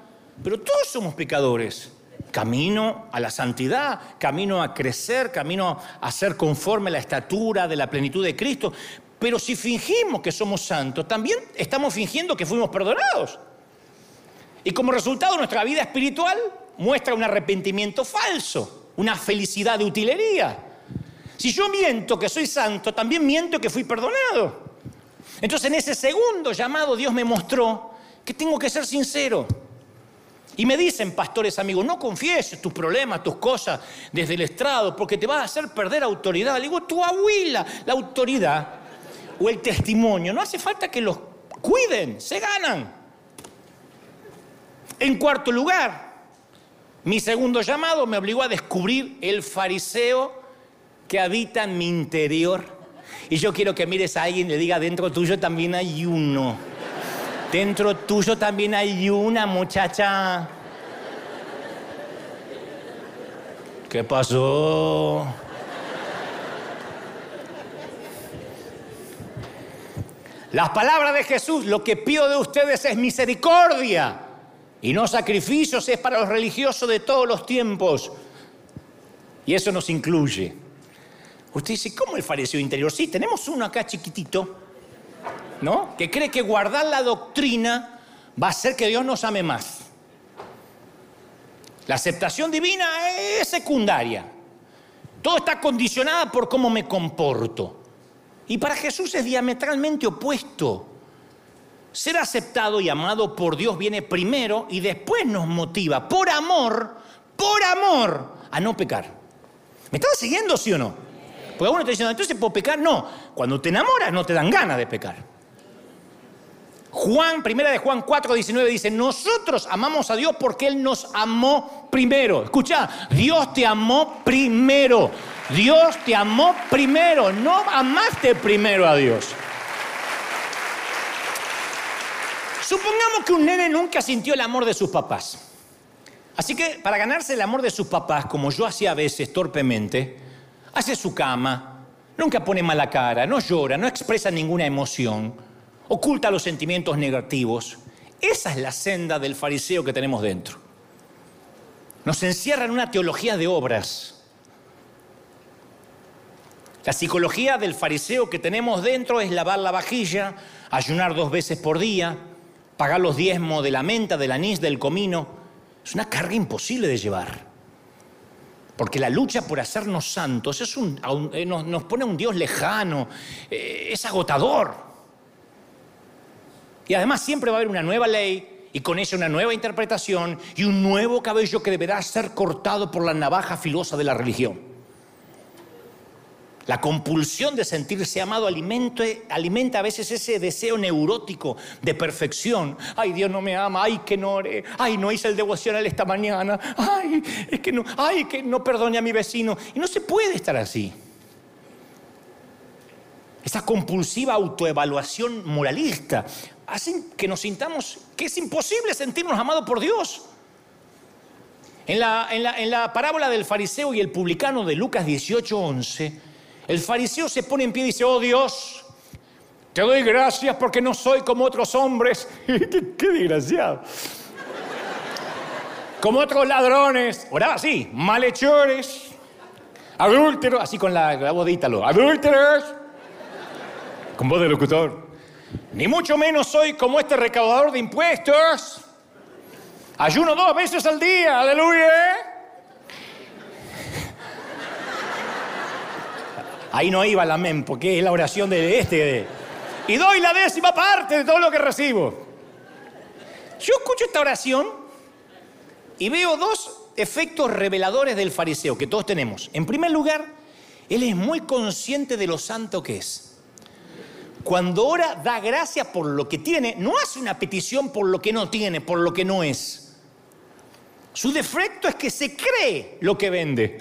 Pero todos somos pecadores. Camino a la santidad, camino a crecer, camino a ser conforme a la estatura de la plenitud de Cristo. Pero si fingimos que somos santos, también estamos fingiendo que fuimos perdonados. Y como resultado nuestra vida espiritual muestra un arrepentimiento falso, una felicidad de utilería. Si yo miento que soy santo, también miento que fui perdonado. Entonces en ese segundo llamado Dios me mostró que tengo que ser sincero. Y me dicen, pastores amigos, no confieses tus problemas, tus cosas desde el estrado, porque te vas a hacer perder autoridad. Le digo, tu abuela, la autoridad o el testimonio, no hace falta que los cuiden, se ganan. En cuarto lugar, mi segundo llamado me obligó a descubrir el fariseo que habita en mi interior. Y yo quiero que mires a alguien y le diga, dentro tuyo también hay uno. Dentro tuyo también hay una muchacha. ¿Qué pasó? Las palabras de Jesús, lo que pido de ustedes es misericordia y no sacrificios, es para los religiosos de todos los tiempos. Y eso nos incluye. Usted dice, ¿cómo el fariseo interior? Sí, tenemos uno acá chiquitito, ¿no? Que cree que guardar la doctrina va a hacer que Dios nos ame más. La aceptación divina es secundaria. Todo está condicionado por cómo me comporto. Y para Jesús es diametralmente opuesto. Ser aceptado y amado por Dios viene primero y después nos motiva, por amor, por amor, a no pecar. ¿Me estás siguiendo, sí o no? Porque uno está diciendo, entonces puedo pecar. No, cuando te enamoras no te dan ganas de pecar. Juan, primera de Juan 4, 19 dice, nosotros amamos a Dios porque Él nos amó primero. Escucha, Dios te amó primero. Dios te amó primero. No amaste primero a Dios. Supongamos que un nene nunca sintió el amor de sus papás. Así que para ganarse el amor de sus papás, como yo hacía a veces torpemente, hace su cama, nunca pone mala cara, no llora, no expresa ninguna emoción, oculta los sentimientos negativos. Esa es la senda del fariseo que tenemos dentro. Nos encierra en una teología de obras. La psicología del fariseo que tenemos dentro es lavar la vajilla, ayunar dos veces por día, pagar los diezmos de la menta, del anís, del comino. Es una carga imposible de llevar. Porque la lucha por hacernos santos es un, eh, nos, pone a un Dios lejano, eh, es agotador. Y además siempre va a haber una nueva ley y con ella una nueva interpretación y un nuevo cabello que deberá ser cortado por la navaja filosa de la religión. La compulsión de sentirse amado alimenta, a veces ese deseo neurótico de perfección. Ay, Dios no me ama, ay, que no oré, ay, no hice el devocional esta mañana, ay, es que no, ay, que no perdone a mi vecino. Y no se puede estar así. Esa compulsiva autoevaluación moralista hace que nos sintamos que es imposible sentirnos amados por Dios. En la, en la parábola del fariseo y el publicano de Lucas 18, 11, el fariseo se pone en pie y dice, oh Dios, te doy gracias porque no soy como otros hombres. qué, desgraciado. Como otros ladrones, oraba así, malhechores, adúlteros, así con la, la voz de Ítalo, adúlteros, con voz de locutor. Ni mucho menos soy como este recaudador de impuestos. Ayuno dos veces al día, aleluya. Ahí no iba el amén, porque es la oración de este. y doy la décima parte de todo lo que recibo. Yo escucho esta oración y veo dos efectos reveladores del fariseo que todos tenemos. En primer lugar, él es muy consciente de lo santo que es. Cuando ora, da gracias por lo que tiene, no hace una petición por lo que no tiene, por lo que no es. Su defecto es que se cree lo que vende.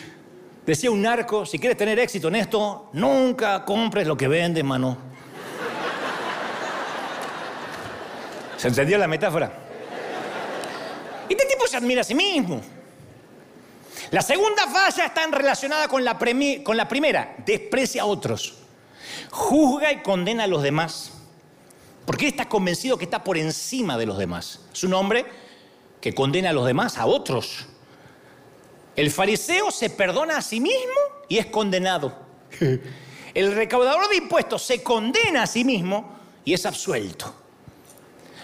Decía un narco, si quieres tener éxito en esto, nunca compres lo que vende, mano. ¿Se entendió la metáfora? Este tipo se admira a sí mismo. La segunda falla está relacionada con la, con la primera, desprecia a otros. Juzga y condena a los demás. Porque él está convencido que está por encima de los demás. Es un hombre que condena a los demás, a otros. El fariseo se perdona a sí mismo y es condenado. El recaudador de impuestos se condena a sí mismo y es absuelto.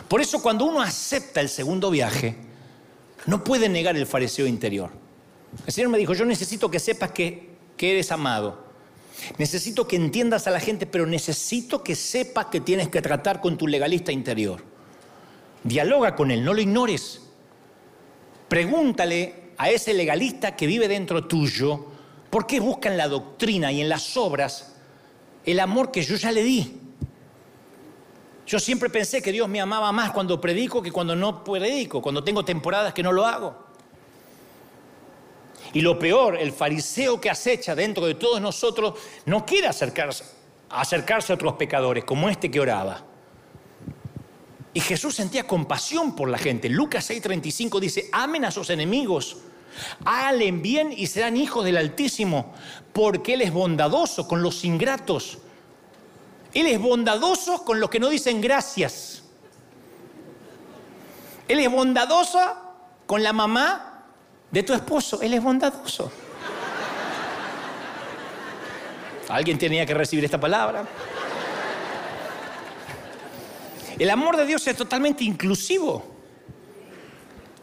Por eso cuando uno acepta el segundo viaje, no puede negar el fariseo interior. El Señor me dijo, yo necesito que sepas que, que eres amado. Necesito que entiendas a la gente, pero necesito que sepas que tienes que tratar con tu legalista interior. Dialoga con él, no lo ignores. Pregúntale a ese legalista que vive dentro tuyo, ¿por qué busca en la doctrina y en las obras el amor que yo ya le di? Yo siempre pensé que Dios me amaba más cuando predico que cuando no predico, cuando tengo temporadas que no lo hago. Y lo peor, el fariseo que acecha dentro de todos nosotros no quiere acercarse, acercarse a otros pecadores, como este que oraba. Y Jesús sentía compasión por la gente. Lucas 6:35 dice, amen a sus enemigos, Háganle bien y serán hijos del Altísimo, porque Él es bondadoso con los ingratos. Él es bondadoso con los que no dicen gracias. Él es bondadoso con la mamá de tu esposo. Él es bondadoso. Alguien tenía que recibir esta palabra. El amor de Dios es totalmente inclusivo.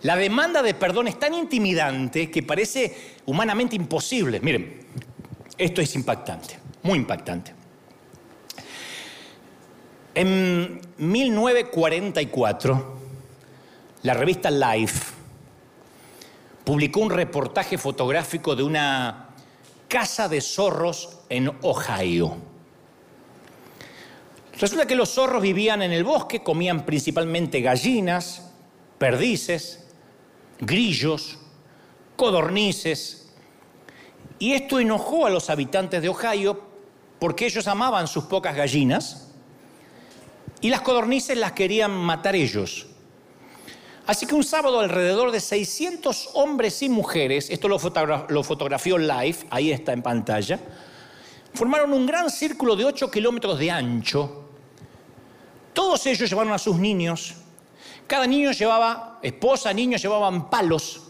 La demanda de perdón es tan intimidante que parece humanamente imposible. Miren, esto es impactante, muy impactante. En 1944, la revista Life publicó un reportaje fotográfico de una casa de zorros en Ohio. Resulta que los zorros vivían en el bosque, comían principalmente gallinas, perdices, grillos, codornices. Y esto enojó a los habitantes de Ohio porque ellos amaban sus pocas gallinas y las codornices las querían matar ellos. Así que un sábado alrededor de 600 hombres y mujeres, esto lo, lo fotografió Life, ahí está en pantalla, formaron un gran círculo de 8 kilómetros de ancho. Todos ellos llevaron a sus niños cada niño llevaba, esposa, niños llevaban palos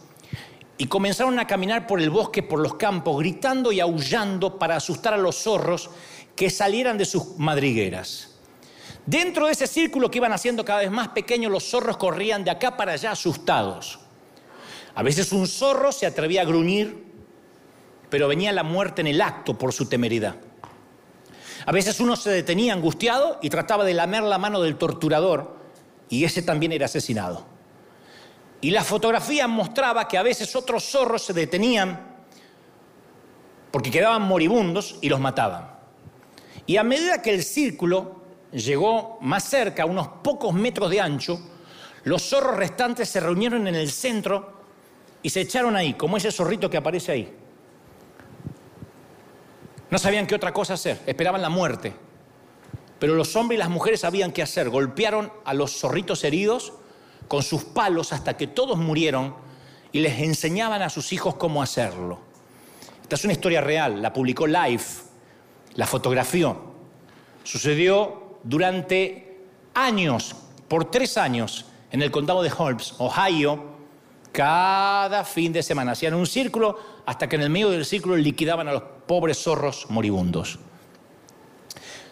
y comenzaron a caminar por el bosque, por los campos, gritando y aullando para asustar a los zorros que salieran de sus madrigueras. Dentro de ese círculo que iban haciendo cada vez más pequeño, los zorros corrían de acá para allá asustados. A veces un zorro se atrevía a gruñir, pero venía la muerte en el acto por su temeridad. A veces uno se detenía angustiado y trataba de lamer la mano del torturador, y ese también era asesinado. Y la fotografía mostraba que a veces otros zorros se detenían porque quedaban moribundos y los mataban. Y a medida que el círculo llegó más cerca, a unos pocos metros de ancho, los zorros restantes se reunieron en el centro y se echaron ahí, como ese zorrito que aparece ahí. No sabían qué otra cosa hacer, esperaban la muerte. Pero los hombres y las mujeres sabían qué hacer. Golpearon a los zorritos heridos con sus palos hasta que todos murieron y les enseñaban a sus hijos cómo hacerlo. Esta es una historia real, la publicó Life, la fotografió. Sucedió durante años, por tres años, en el condado de Holmes, Ohio, cada fin de semana. Hacían un círculo hasta que en el medio del círculo liquidaban a los pobres zorros moribundos.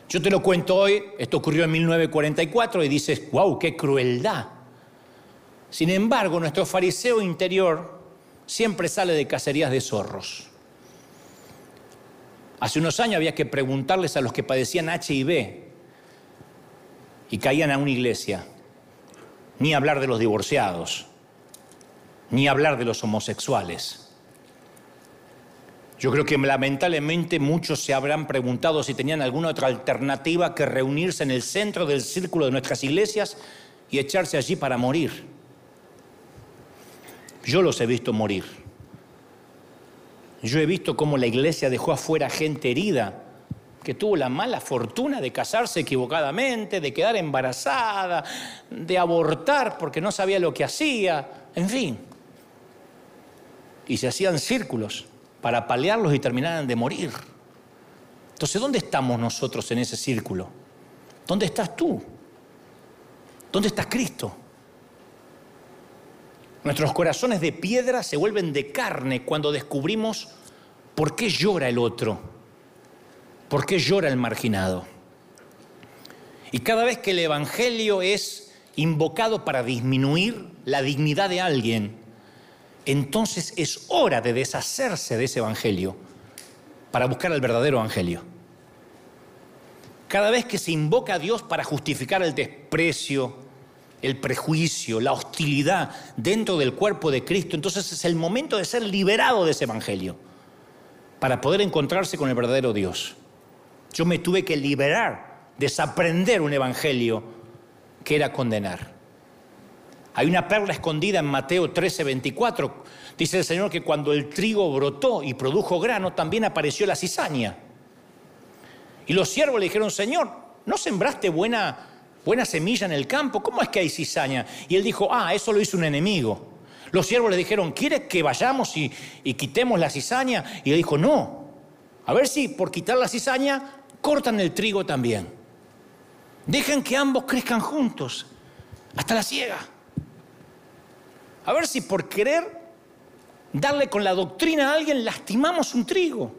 Yo te lo cuento hoy, esto ocurrió en 1944 y dices, wow, qué crueldad. Sin embargo, nuestro fariseo interior siempre sale de cacerías de zorros. Hace unos años había que preguntarles a los que padecían HIV y caían a una iglesia, ni hablar de los divorciados, ni hablar de los homosexuales. Yo creo que lamentablemente muchos se habrán preguntado si tenían alguna otra alternativa que reunirse en el centro del círculo de nuestras iglesias y echarse allí para morir. Yo los he visto morir. Yo he visto cómo la iglesia dejó afuera gente herida, que tuvo la mala fortuna de casarse equivocadamente, de quedar embarazada, de abortar porque no sabía lo que hacía, en fin. Y se hacían círculos para paliarlos y terminaran de morir. Entonces, ¿dónde estamos nosotros en ese círculo? ¿Dónde estás tú? ¿Dónde está Cristo? Nuestros corazones de piedra se vuelven de carne cuando descubrimos por qué llora el otro, por qué llora el marginado. Y cada vez que el Evangelio es invocado para disminuir la dignidad de alguien, entonces es hora de deshacerse de ese Evangelio para buscar el verdadero Evangelio. Cada vez que se invoca a Dios para justificar el desprecio, el prejuicio, la hostilidad dentro del cuerpo de Cristo, entonces es el momento de ser liberado de ese Evangelio para poder encontrarse con el verdadero Dios. Yo me tuve que liberar, desaprender un Evangelio que era condenar. Hay una perla escondida en Mateo 13, 24. Dice el Señor que cuando el trigo brotó y produjo grano, también apareció la cizaña. Y los siervos le dijeron, Señor, ¿no sembraste buena, buena semilla en el campo? ¿Cómo es que hay cizaña? Y él dijo, ah, eso lo hizo un enemigo. Los siervos le dijeron, ¿quieres que vayamos y, y quitemos la cizaña? Y él dijo, no. A ver si por quitar la cizaña cortan el trigo también. Dejen que ambos crezcan juntos, hasta la ciega. A ver si por querer darle con la doctrina a alguien lastimamos un trigo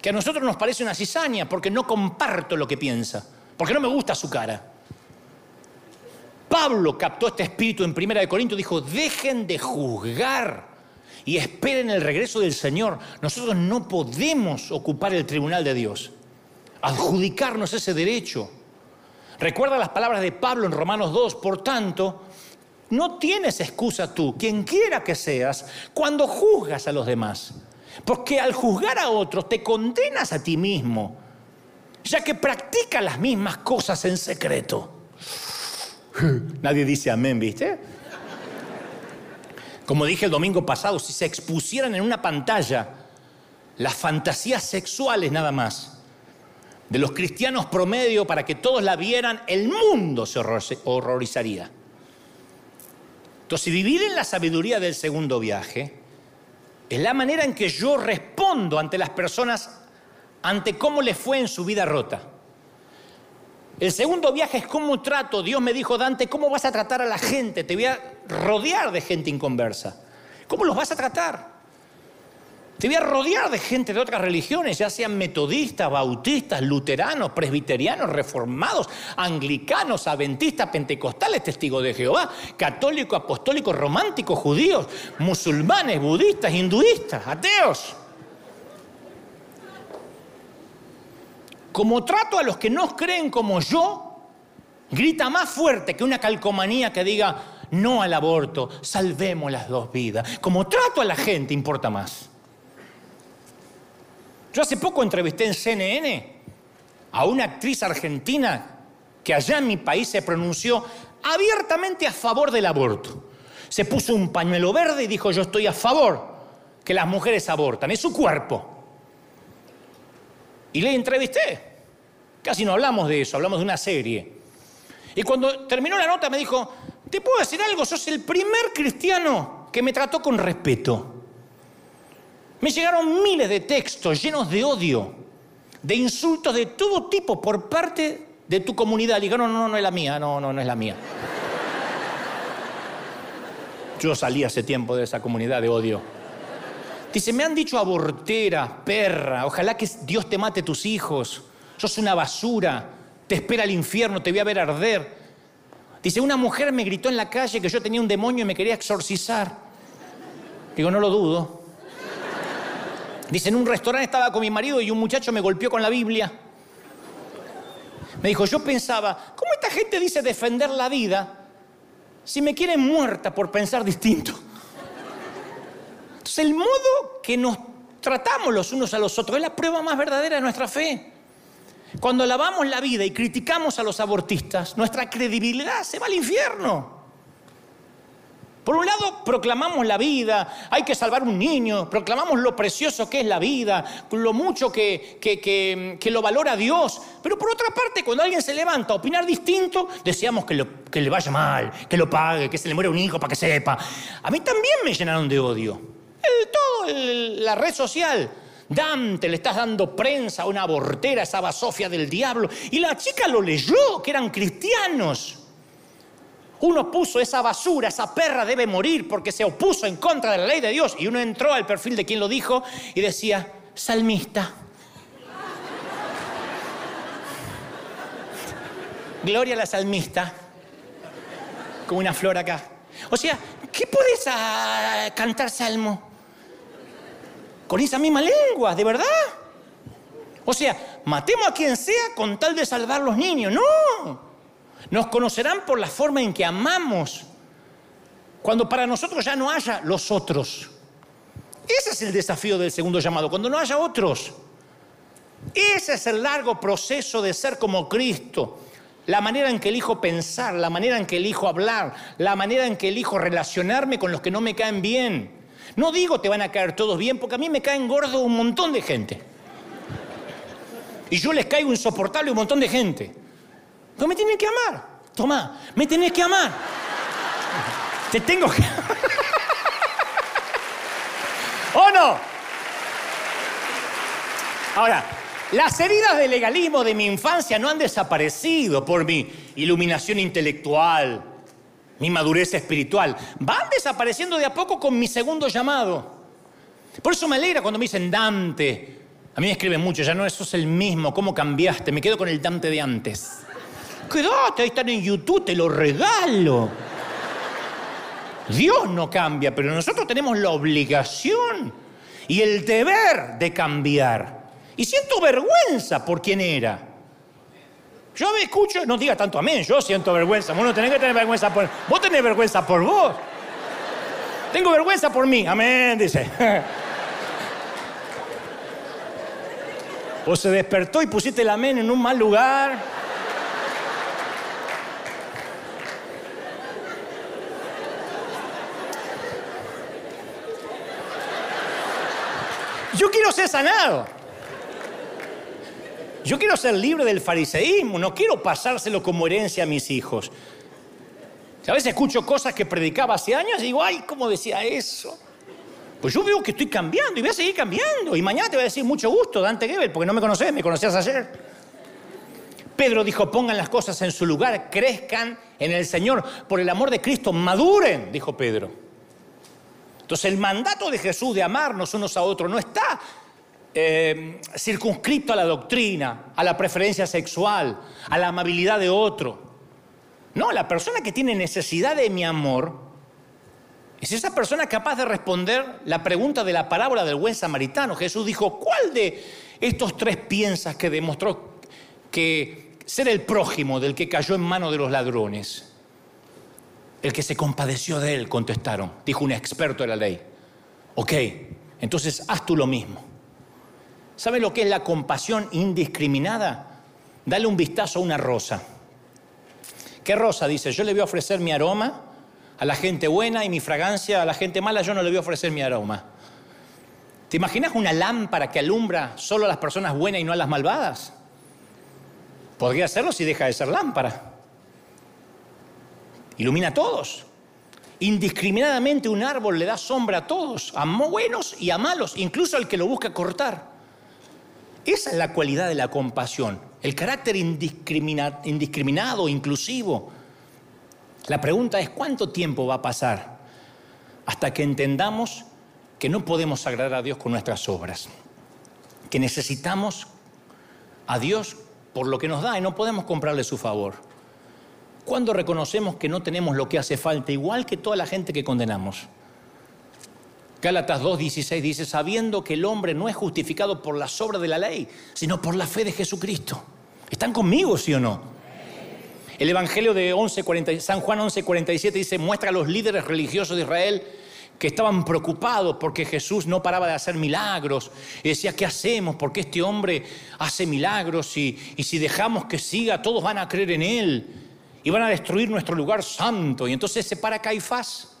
que a nosotros nos parece una cizaña porque no comparto lo que piensa, porque no me gusta su cara. Pablo captó este espíritu en Primera de Corintios, dijo, dejen de juzgar y esperen el regreso del Señor. Nosotros no podemos ocupar el tribunal de Dios, adjudicarnos ese derecho. Recuerda las palabras de Pablo en Romanos 2, por tanto, no tienes excusa tú, quien quiera que seas, cuando juzgas a los demás. Porque al juzgar a otros te condenas a ti mismo, ya que practicas las mismas cosas en secreto. Nadie dice amén, ¿viste? Como dije el domingo pasado, si se expusieran en una pantalla las fantasías sexuales nada más de los cristianos promedio para que todos la vieran, el mundo se horrorizaría. Entonces, vivir en la sabiduría del segundo viaje es la manera en que yo respondo ante las personas, ante cómo les fue en su vida rota. El segundo viaje es cómo trato. Dios me dijo, Dante, ¿cómo vas a tratar a la gente? Te voy a rodear de gente inconversa. ¿Cómo los vas a tratar? Te voy a rodear de gente de otras religiones, ya sean metodistas, bautistas, luteranos, presbiterianos, reformados, anglicanos, adventistas, pentecostales, testigos de Jehová, católicos, apostólicos, románticos, judíos, musulmanes, budistas, hinduistas, ateos. Como trato a los que no creen como yo, grita más fuerte que una calcomanía que diga no al aborto, salvemos las dos vidas. Como trato a la gente importa más. Yo hace poco entrevisté en CNN a una actriz argentina que allá en mi país se pronunció abiertamente a favor del aborto. Se puso un pañuelo verde y dijo yo estoy a favor que las mujeres abortan, es su cuerpo. Y le entrevisté. Casi no hablamos de eso, hablamos de una serie. Y cuando terminó la nota me dijo, ¿te puedo decir algo? Sos el primer cristiano que me trató con respeto. Me llegaron miles de textos llenos de odio, de insultos de todo tipo por parte de tu comunidad. Dijeron, no, no, no es la mía, no, no, no es la mía. Yo salí hace tiempo de esa comunidad de odio. Dice, me han dicho abortera, perra, ojalá que Dios te mate tus hijos. Sos una basura, te espera el infierno, te voy a ver arder. Dice, una mujer me gritó en la calle que yo tenía un demonio y me quería exorcizar. Digo, no lo dudo. Dice, en un restaurante estaba con mi marido y un muchacho me golpeó con la Biblia. Me dijo, yo pensaba, ¿cómo esta gente dice defender la vida si me quieren muerta por pensar distinto? Entonces, el modo que nos tratamos los unos a los otros es la prueba más verdadera de nuestra fe. Cuando lavamos la vida y criticamos a los abortistas, nuestra credibilidad se va al infierno. Por un lado, proclamamos la vida, hay que salvar un niño, proclamamos lo precioso que es la vida, lo mucho que, que, lo valora Dios. Pero por otra parte, cuando alguien se levanta a opinar distinto, deseamos que, que le vaya mal, que lo pague, que se le muera un hijo para que sepa. A mí también me llenaron de odio. El, todo la red social. Dante, le estás dando prensa a una abortera, esa basofia del diablo. Y la chica lo leyó, que eran cristianos. Uno puso esa basura, esa perra debe morir porque se opuso en contra de la ley de Dios. Y uno entró al perfil de quien lo dijo y decía, salmista. Gloria a la salmista. Como una flor acá. O sea, ¿qué puedes ah, cantar salmo? con esa misma lengua, ¿de verdad? O sea, matemos a quien sea con tal de salvar los niños. No. Nos conocerán por la forma en que amamos. Cuando para nosotros ya no haya los otros. Ese es el desafío del segundo llamado, cuando no haya otros. Ese es el largo proceso de ser como Cristo. La manera en que elijo pensar, la manera en que elijo hablar, la manera en que elijo relacionarme con los que no me caen bien. No digo te van a caer todos bien, porque a mí me caen gordos un montón de gente. Y yo les caigo insoportable un montón de gente. Pero me tienen que amar. Toma, me tenés que amar. Te tengo que... ¿O no? Ahora, las heridas de legalismo de mi infancia no han desaparecido por mi iluminación intelectual, mi madurez espiritual, van desapareciendo de a poco con mi segundo llamado. Por eso me alegra cuando me dicen Dante. A mí me escriben mucho, ya no, eso es el mismo, ¿cómo cambiaste? Me quedo con el Dante de antes. Quédate, ahí están en YouTube, te lo regalo. Dios no cambia, pero nosotros tenemos la obligación y el deber de cambiar. Y siento vergüenza por quién era. Yo me escucho, no diga tanto amén, yo siento vergüenza. Vos no tenés que tener vergüenza por... Vos tenés vergüenza por vos. Tengo vergüenza por mí, amén, dice. O se despertó y pusiste el amén en un mal lugar. Yo quiero ser sanado. Yo quiero ser libre del fariseísmo, no quiero pasárselo como herencia a mis hijos. A veces escucho cosas que predicaba hace años y digo, ay, ¿cómo decía eso? Pues yo veo que estoy cambiando y voy a seguir cambiando. Y mañana te voy a decir mucho gusto, Dante Gebel, porque no me conoces, me conocías ayer. Pedro dijo, pongan las cosas en su lugar, crezcan en el Señor, por el amor de Cristo, maduren, dijo Pedro. Entonces el mandato de Jesús de amarnos unos a otros no está eh, circunscrito a la doctrina, a la preferencia sexual, a la amabilidad de otro. No, la persona que tiene necesidad de mi amor es esa persona capaz de responder la pregunta de la parábola del buen samaritano. Jesús dijo, ¿cuál de estos tres piensas que demostró que ser el prójimo del que cayó en mano de los ladrones? El que se compadeció de él, contestaron, dijo un experto de la ley. Ok, entonces haz tú lo mismo. ¿Sabe lo que es la compasión indiscriminada? Dale un vistazo a una rosa. ¿Qué rosa? Dice, yo le voy a ofrecer mi aroma a la gente buena y mi fragancia a la gente mala, yo no le voy a ofrecer mi aroma. ¿Te imaginas una lámpara que alumbra solo a las personas buenas y no a las malvadas? Podría hacerlo si deja de ser lámpara. Ilumina a todos. Indiscriminadamente un árbol le da sombra a todos, a buenos y a malos, incluso al que lo busca cortar. Esa es la cualidad de la compasión, el carácter indiscriminado, inclusivo. La pregunta es cuánto tiempo va a pasar hasta que entendamos que no podemos agradar a Dios con nuestras obras, que necesitamos a Dios por lo que nos da y no podemos comprarle su favor. Cuando reconocemos que no tenemos lo que hace falta, igual que toda la gente que condenamos. Gálatas 2.16 dice, sabiendo que el hombre no es justificado por las obras de la ley, sino por la fe de Jesucristo. ¿Están conmigo, sí o no? El Evangelio de 11, San Juan 11.47 dice, muestra a los líderes religiosos de Israel que estaban preocupados porque Jesús no paraba de hacer milagros. Y decía, ¿qué hacemos? Porque este hombre hace milagros y si dejamos que siga, todos van a creer en él y van a destruir nuestro lugar santo. Y entonces se para Caifás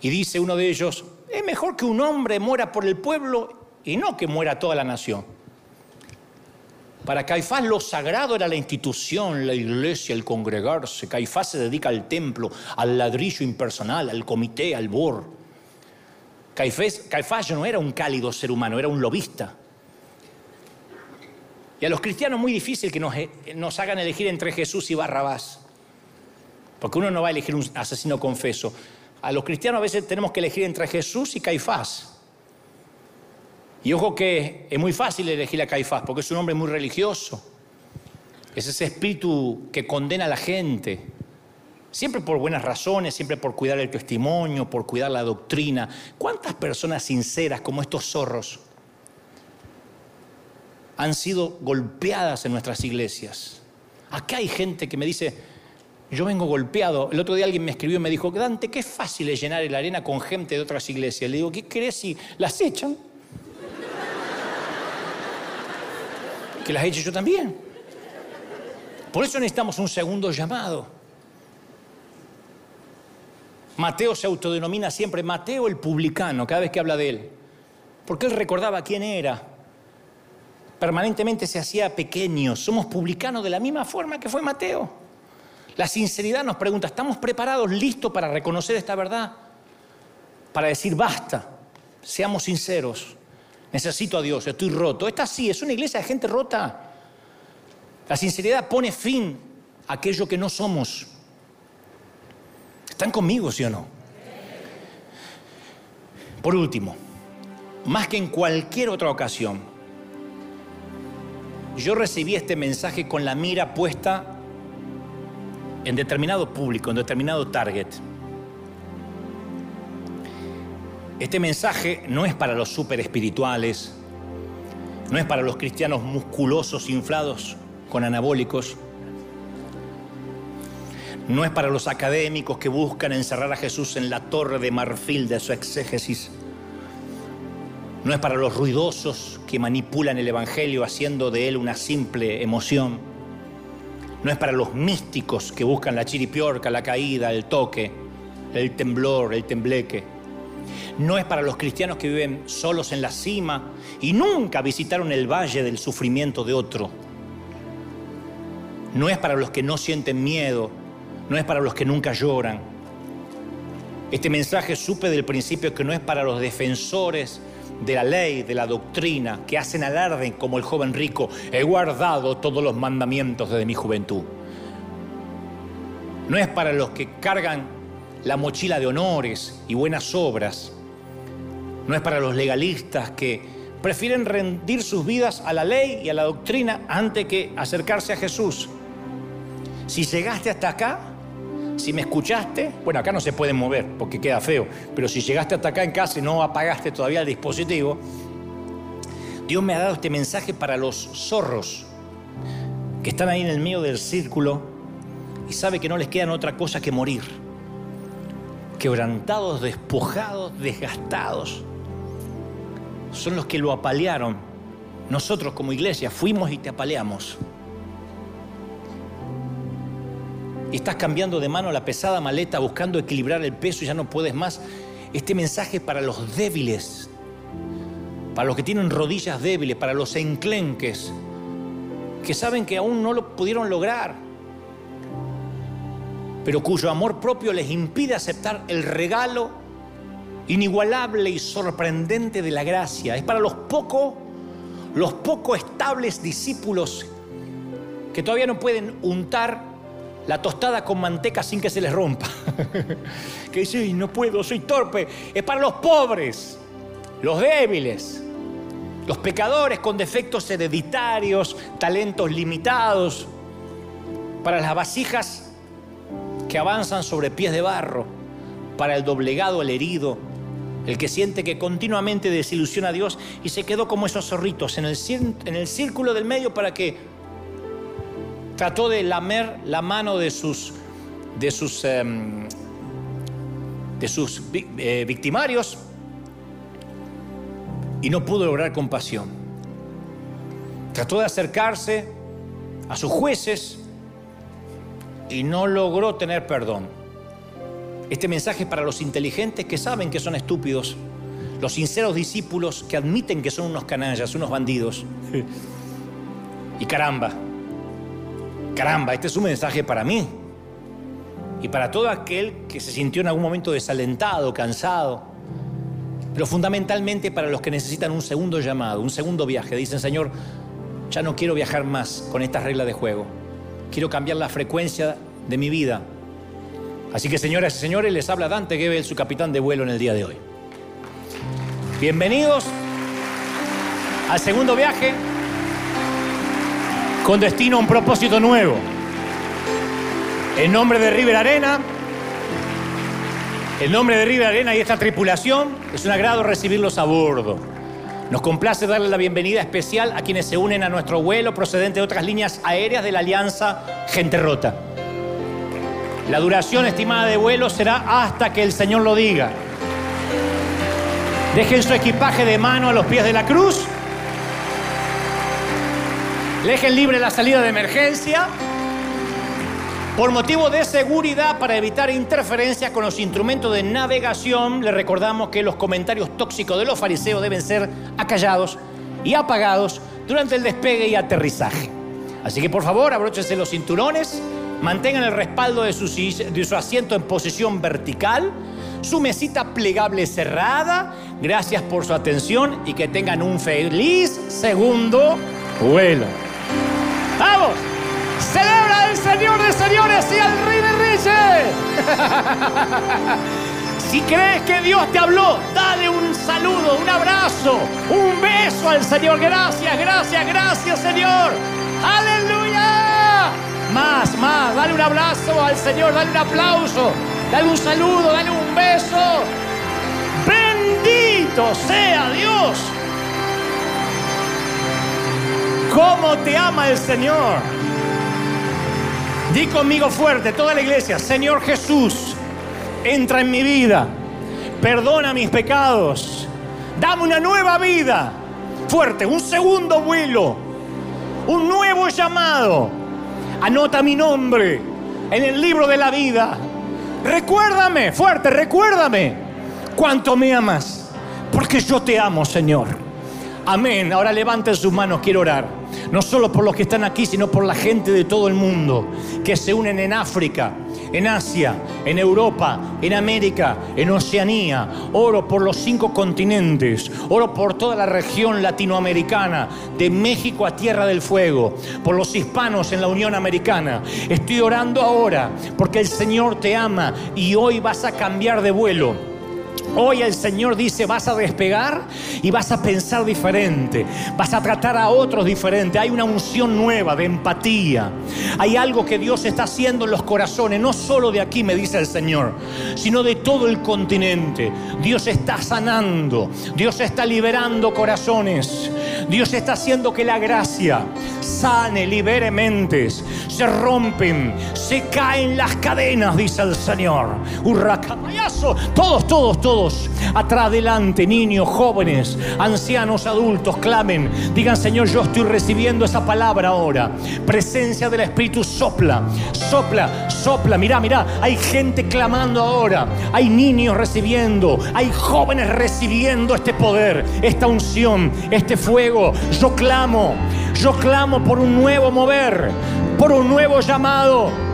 Y dice uno de ellos, es mejor que un hombre muera por el pueblo y no que muera toda la nación. Para Caifás lo sagrado era la institución, la iglesia, el congregarse. Caifás se dedica al templo, al ladrillo impersonal, al comité, al bor. Caifás, Caifás no era un cálido ser humano, era un lobista. Y a los cristianos muy difícil que nos, nos hagan elegir entre Jesús y Barrabás. Porque uno no va a elegir un asesino confeso. A los cristianos a veces tenemos que elegir entre Jesús y Caifás. Y ojo que es muy fácil elegir a Caifás porque es un hombre muy religioso. Es ese espíritu que condena a la gente. Siempre por buenas razones, siempre por cuidar el testimonio, por cuidar la doctrina. ¿Cuántas personas sinceras como estos zorros han sido golpeadas en nuestras iglesias? Acá hay gente que me dice, yo vengo golpeado. El otro día alguien me escribió y me dijo, Dante, qué fácil es llenar la arena con gente de otras iglesias. Le digo, ¿qué crees si las echan? que las eche yo también. Por eso necesitamos un segundo llamado. Mateo se autodenomina siempre Mateo el publicano cada vez que habla de él, porque él recordaba quién era. Permanentemente se hacía pequeño. Somos publicanos de la misma forma que fue Mateo. La sinceridad nos pregunta, ¿estamos preparados, listos para reconocer esta verdad? Para decir, basta, seamos sinceros, necesito a Dios, estoy roto. Esta sí, es una iglesia de gente rota. La sinceridad pone fin a aquello que no somos. ¿Están conmigo, sí o no? Por último, más que en cualquier otra ocasión, yo recibí este mensaje con la mira puesta en determinado público, en determinado target. Este mensaje no es para los super espirituales, no es para los cristianos musculosos inflados con anabólicos, no es para los académicos que buscan encerrar a Jesús en la torre de marfil de su exégesis, no es para los ruidosos que manipulan el Evangelio haciendo de él una simple emoción no es para los místicos que buscan la chiripiorca, la caída, el toque, el temblor, el tembleque. No es para los cristianos que viven solos en la cima y nunca visitaron el valle del sufrimiento de otro. No es para los que no sienten miedo, no es para los que nunca lloran. Este mensaje supe del principio que no es para los defensores de la ley, de la doctrina, que hacen alarde como el joven rico, he guardado todos los mandamientos desde mi juventud. No es para los que cargan la mochila de honores y buenas obras. No es para los legalistas que prefieren rendir sus vidas a la ley y a la doctrina antes que acercarse a Jesús. Si llegaste hasta acá, si me escuchaste, bueno, acá no se pueden mover porque queda feo, pero si llegaste hasta acá en casa y no apagaste todavía el dispositivo, Dios me ha dado este mensaje para los zorros que están ahí en el medio del círculo y sabe que no les quedan otra cosa que morir. Quebrantados, despojados, desgastados. Son los que lo apalearon. Nosotros como iglesia fuimos y te apaleamos. Y estás cambiando de mano la pesada maleta buscando equilibrar el peso y ya no puedes más. Este mensaje es para los débiles, para los que tienen rodillas débiles, para los enclenques, que saben que aún no lo pudieron lograr, pero cuyo amor propio les impide aceptar el regalo inigualable y sorprendente de la gracia. Es para los poco, los poco estables discípulos que todavía no pueden untar la tostada con manteca sin que se les rompa. que sí, no puedo, soy torpe. Es para los pobres, los débiles, los pecadores con defectos hereditarios, talentos limitados, para las vasijas que avanzan sobre pies de barro, para el doblegado, el herido, el que siente que continuamente desilusiona a Dios y se quedó como esos zorritos en el, en el círculo del medio para que trató de lamer la mano de sus, de sus, em, de sus eh, victimarios y no pudo lograr compasión. Trató de acercarse a sus jueces y no logró tener perdón. Este mensaje es para los inteligentes que saben que son estúpidos, los sinceros discípulos que admiten que son unos canallas, unos bandidos. Y caramba, caramba, este es un mensaje para mí y para todo aquel que se sintió en algún momento desalentado, cansado, pero fundamentalmente para los que necesitan un segundo llamado, un segundo viaje. Dicen, Señor, ya no quiero viajar más con estas reglas de juego, quiero cambiar la frecuencia de mi vida. Así que señoras y señores, les habla Dante Gebel, su capitán de vuelo en el día de hoy. Bienvenidos al segundo viaje con destino a un propósito nuevo. En nombre de River Arena, en nombre de River Arena y esta tripulación, es un agrado recibirlos a bordo. Nos complace darle la bienvenida especial a quienes se unen a nuestro vuelo procedente de otras líneas aéreas de la Alianza Gente Rota. La duración estimada de vuelo será hasta que el Señor lo diga. Dejen su equipaje de mano a los pies de la cruz. Dejen libre la salida de emergencia. Por motivo de seguridad, para evitar interferencias con los instrumentos de navegación, le recordamos que los comentarios tóxicos de los fariseos deben ser acallados y apagados durante el despegue y aterrizaje. Así que por favor, abróchense los cinturones, mantengan el respaldo de su, de su asiento en posición vertical, su mesita plegable cerrada. Gracias por su atención y que tengan un feliz segundo vuelo. ¡Vamos! ¡Celebra el Señor de señores y al Rey de reyes! si crees que Dios te habló, dale un saludo, un abrazo, un beso al Señor. Gracias, gracias, gracias Señor. ¡Aleluya! Más, más, dale un abrazo al Señor, dale un aplauso, dale un saludo, dale un beso. Bendito sea Dios. ¿Cómo te ama el Señor? Di conmigo fuerte, toda la iglesia, Señor Jesús, entra en mi vida, perdona mis pecados, dame una nueva vida, fuerte, un segundo vuelo, un nuevo llamado. Anota mi nombre en el libro de la vida. Recuérdame, fuerte, recuérdame cuánto me amas, porque yo te amo, Señor. Amén. Ahora levanten sus manos, quiero orar no solo por los que están aquí, sino por la gente de todo el mundo que se unen en África, en Asia, en Europa, en América, en Oceanía. Oro por los cinco continentes, oro por toda la región latinoamericana, de México a Tierra del Fuego, por los hispanos en la Unión Americana. Estoy orando ahora porque el Señor te ama y hoy vas a cambiar de vuelo Hoy el Señor dice, vas a despegar y vas a pensar diferente, vas a tratar a otros diferente. Hay una unción nueva de empatía. Hay algo que Dios está haciendo en los corazones, no solo de aquí, me dice el Señor, sino de todo el continente. Dios está sanando, Dios está liberando corazones. Dios está haciendo que la gracia sane, libere mentes, se rompen, se caen las cadenas, dice el Señor. Hurracayazo, todos, todos, todos, atrás, adelante, niños, jóvenes, ancianos, adultos, clamen, digan, Señor, yo estoy recibiendo esa palabra ahora. Presencia del Espíritu sopla, sopla, sopla. Mira, mira, hay gente clamando ahora, hay niños recibiendo, hay jóvenes recibiendo este poder, esta unción, este fuego. Yo clamo, yo clamo por un nuevo mover, por un nuevo llamado,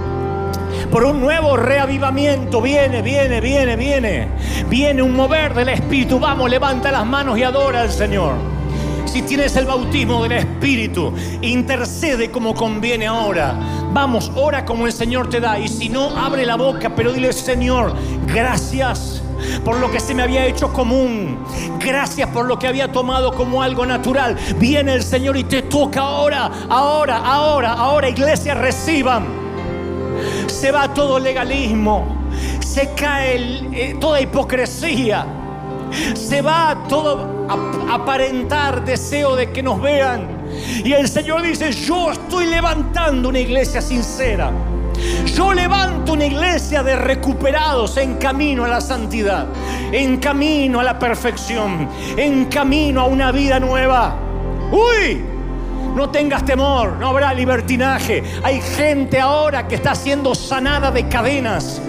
por un nuevo reavivamiento. Viene, viene, viene, viene. Viene un mover del Espíritu. Vamos, levanta las manos y adora al Señor. Si tienes el bautismo del Espíritu, intercede como conviene ahora. Vamos, ora como el Señor te da. Y si no, abre la boca, pero dile, Señor, gracias por lo que se me había hecho común. Gracias por lo que había tomado como algo natural. Viene el Señor y te toca ahora, ahora, ahora, ahora, iglesia, reciban. Se va todo legalismo, se cae eh, toda hipocresía, se va todo aparentar deseo de que nos vean. Y el Señor dice, yo estoy levantando una iglesia sincera yo levanto una iglesia de recuperados en camino a la santidad, en camino a la perfección, en camino a una vida nueva. ¡Uy! No tengas temor, no habrá libertinaje. Hay gente ahora que está siendo sanada de cadenas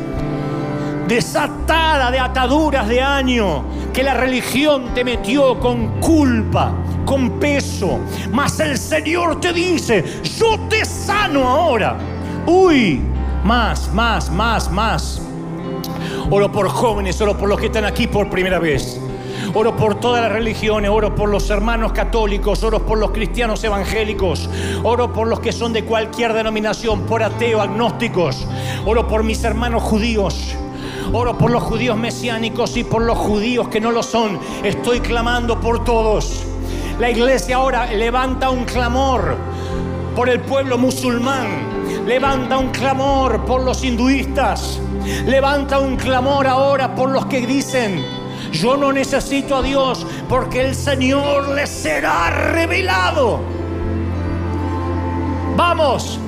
desatada de ataduras de año, que la religión te metió con culpa, con peso. Mas el Señor te dice, yo te sano ahora. Uy, más, más, más, más. Oro por jóvenes, oro por los que están aquí por primera vez. Oro por todas las religiones, oro por los hermanos católicos, oro por los cristianos evangélicos, oro por los que son de cualquier denominación, por ateos, agnósticos, oro por mis hermanos judíos. Oro por los judíos mesiánicos y por los judíos que no lo son. Estoy clamando por todos. La iglesia ahora levanta un clamor por el pueblo musulmán. Levanta un clamor por los hinduistas. Levanta un clamor ahora por los que dicen, yo no necesito a Dios porque el Señor les será revelado. Vamos,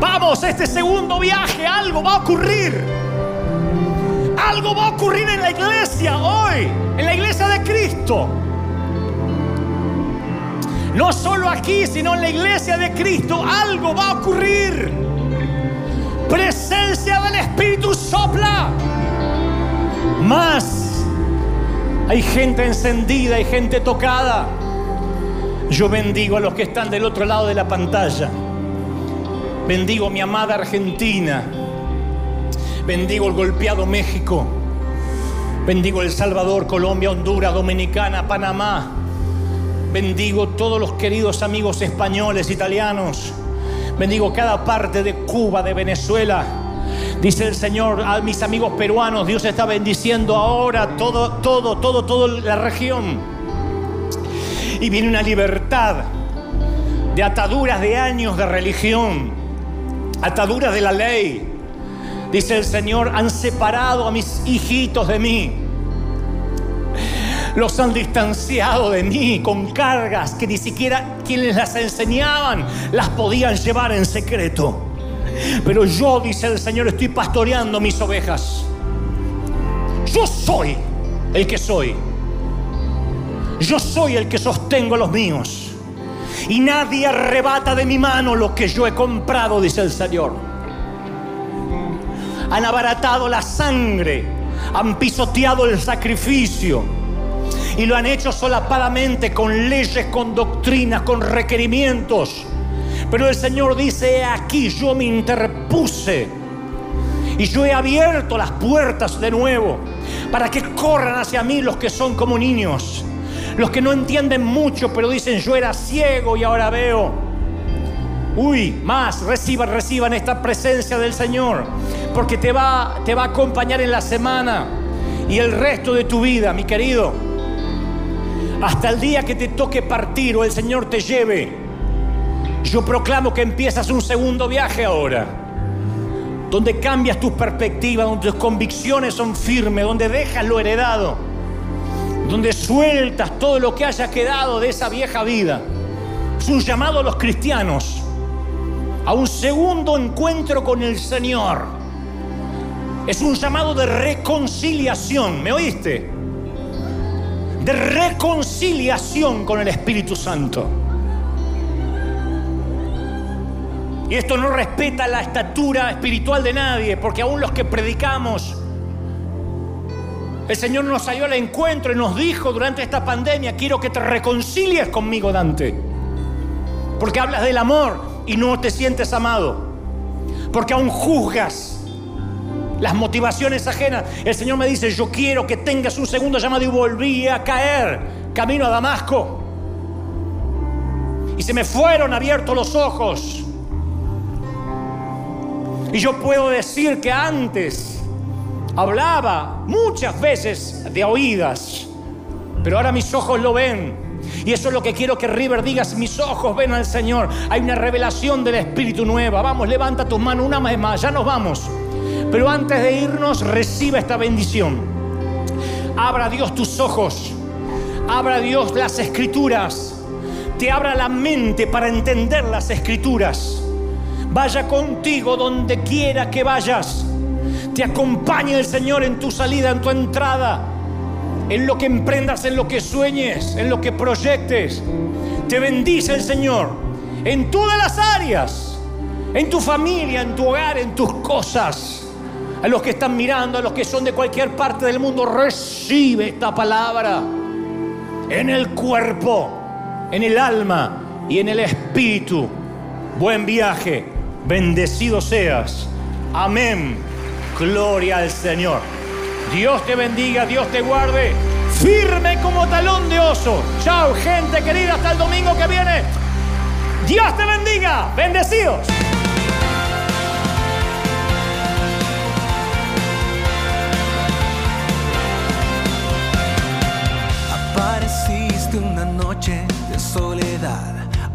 vamos, este segundo viaje, algo va a ocurrir. Algo va a ocurrir en la iglesia hoy, en la iglesia de Cristo. No solo aquí, sino en la iglesia de Cristo, algo va a ocurrir. Presencia del Espíritu sopla. Más. Hay gente encendida, hay gente tocada. Yo bendigo a los que están del otro lado de la pantalla. Bendigo a mi amada Argentina. Bendigo el golpeado México. Bendigo El Salvador, Colombia, Honduras, Dominicana, Panamá. Bendigo todos los queridos amigos españoles, italianos. Bendigo cada parte de Cuba, de Venezuela. Dice el Señor a mis amigos peruanos, Dios está bendiciendo ahora todo, todo, todo, toda la región. Y viene una libertad de ataduras de años de religión, ataduras de la ley, Dice el Señor, han separado a mis hijitos de mí. Los han distanciado de mí con cargas que ni siquiera quienes las enseñaban las podían llevar en secreto. Pero yo, dice el Señor, estoy pastoreando mis ovejas. Yo soy el que soy. Yo soy el que sostengo a los míos. Y nadie arrebata de mi mano lo que yo he comprado, dice el Señor han abaratado la sangre, han pisoteado el sacrificio y lo han hecho solapadamente con leyes, con doctrinas, con requerimientos. Pero el Señor dice, aquí yo me interpuse y yo he abierto las puertas de nuevo para que corran hacia mí los que son como niños, los que no entienden mucho, pero dicen, yo era ciego y ahora veo. Uy, más, reciban, reciban esta presencia del Señor, porque te va, te va a acompañar en la semana y el resto de tu vida, mi querido. Hasta el día que te toque partir o el Señor te lleve. Yo proclamo que empiezas un segundo viaje ahora, donde cambias tu perspectiva, donde tus convicciones son firmes, donde dejas lo heredado, donde sueltas todo lo que haya quedado de esa vieja vida. Es un llamado a los cristianos a un segundo encuentro con el Señor. Es un llamado de reconciliación, ¿me oíste? De reconciliación con el Espíritu Santo. Y esto no respeta la estatura espiritual de nadie, porque aún los que predicamos, el Señor nos salió al encuentro y nos dijo durante esta pandemia, quiero que te reconcilies conmigo, Dante. Porque hablas del amor, y no te sientes amado. Porque aún juzgas las motivaciones ajenas. El Señor me dice, yo quiero que tengas un segundo llamado y volví a caer camino a Damasco. Y se me fueron abiertos los ojos. Y yo puedo decir que antes hablaba muchas veces de oídas, pero ahora mis ojos lo ven y eso es lo que quiero que River digas, mis ojos ven al Señor. Hay una revelación del Espíritu nueva. Vamos, levanta tus manos una vez más, ya nos vamos. Pero antes de irnos, reciba esta bendición. Abra Dios tus ojos. Abra Dios las escrituras. Te abra la mente para entender las escrituras. Vaya contigo donde quiera que vayas. Te acompañe el Señor en tu salida, en tu entrada en lo que emprendas, en lo que sueñes, en lo que proyectes. Te bendice el Señor en todas las áreas, en tu familia, en tu hogar, en tus cosas. a los que están mirando, a los que son de cualquier parte del mundo, recibe esta palabra en el cuerpo, en el alma y en el espíritu. Buen viaje, bendecido seas. Amén. Gloria al Señor. Dios te bendiga, Dios te guarde. Firme como talón de oso. Chao, gente querida, hasta el domingo que viene. Dios te bendiga. Bendecidos. Apareciste una noche de soledad,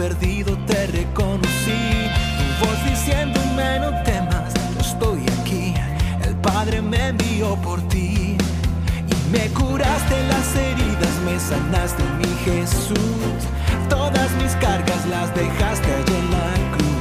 perdido te reconocí. Tu voz diciéndome no temas, yo estoy aquí. El Padre me envió por ti y me curaste las heridas, me sanaste mi Jesús. Todas mis cargas las dejaste allí en la cruz.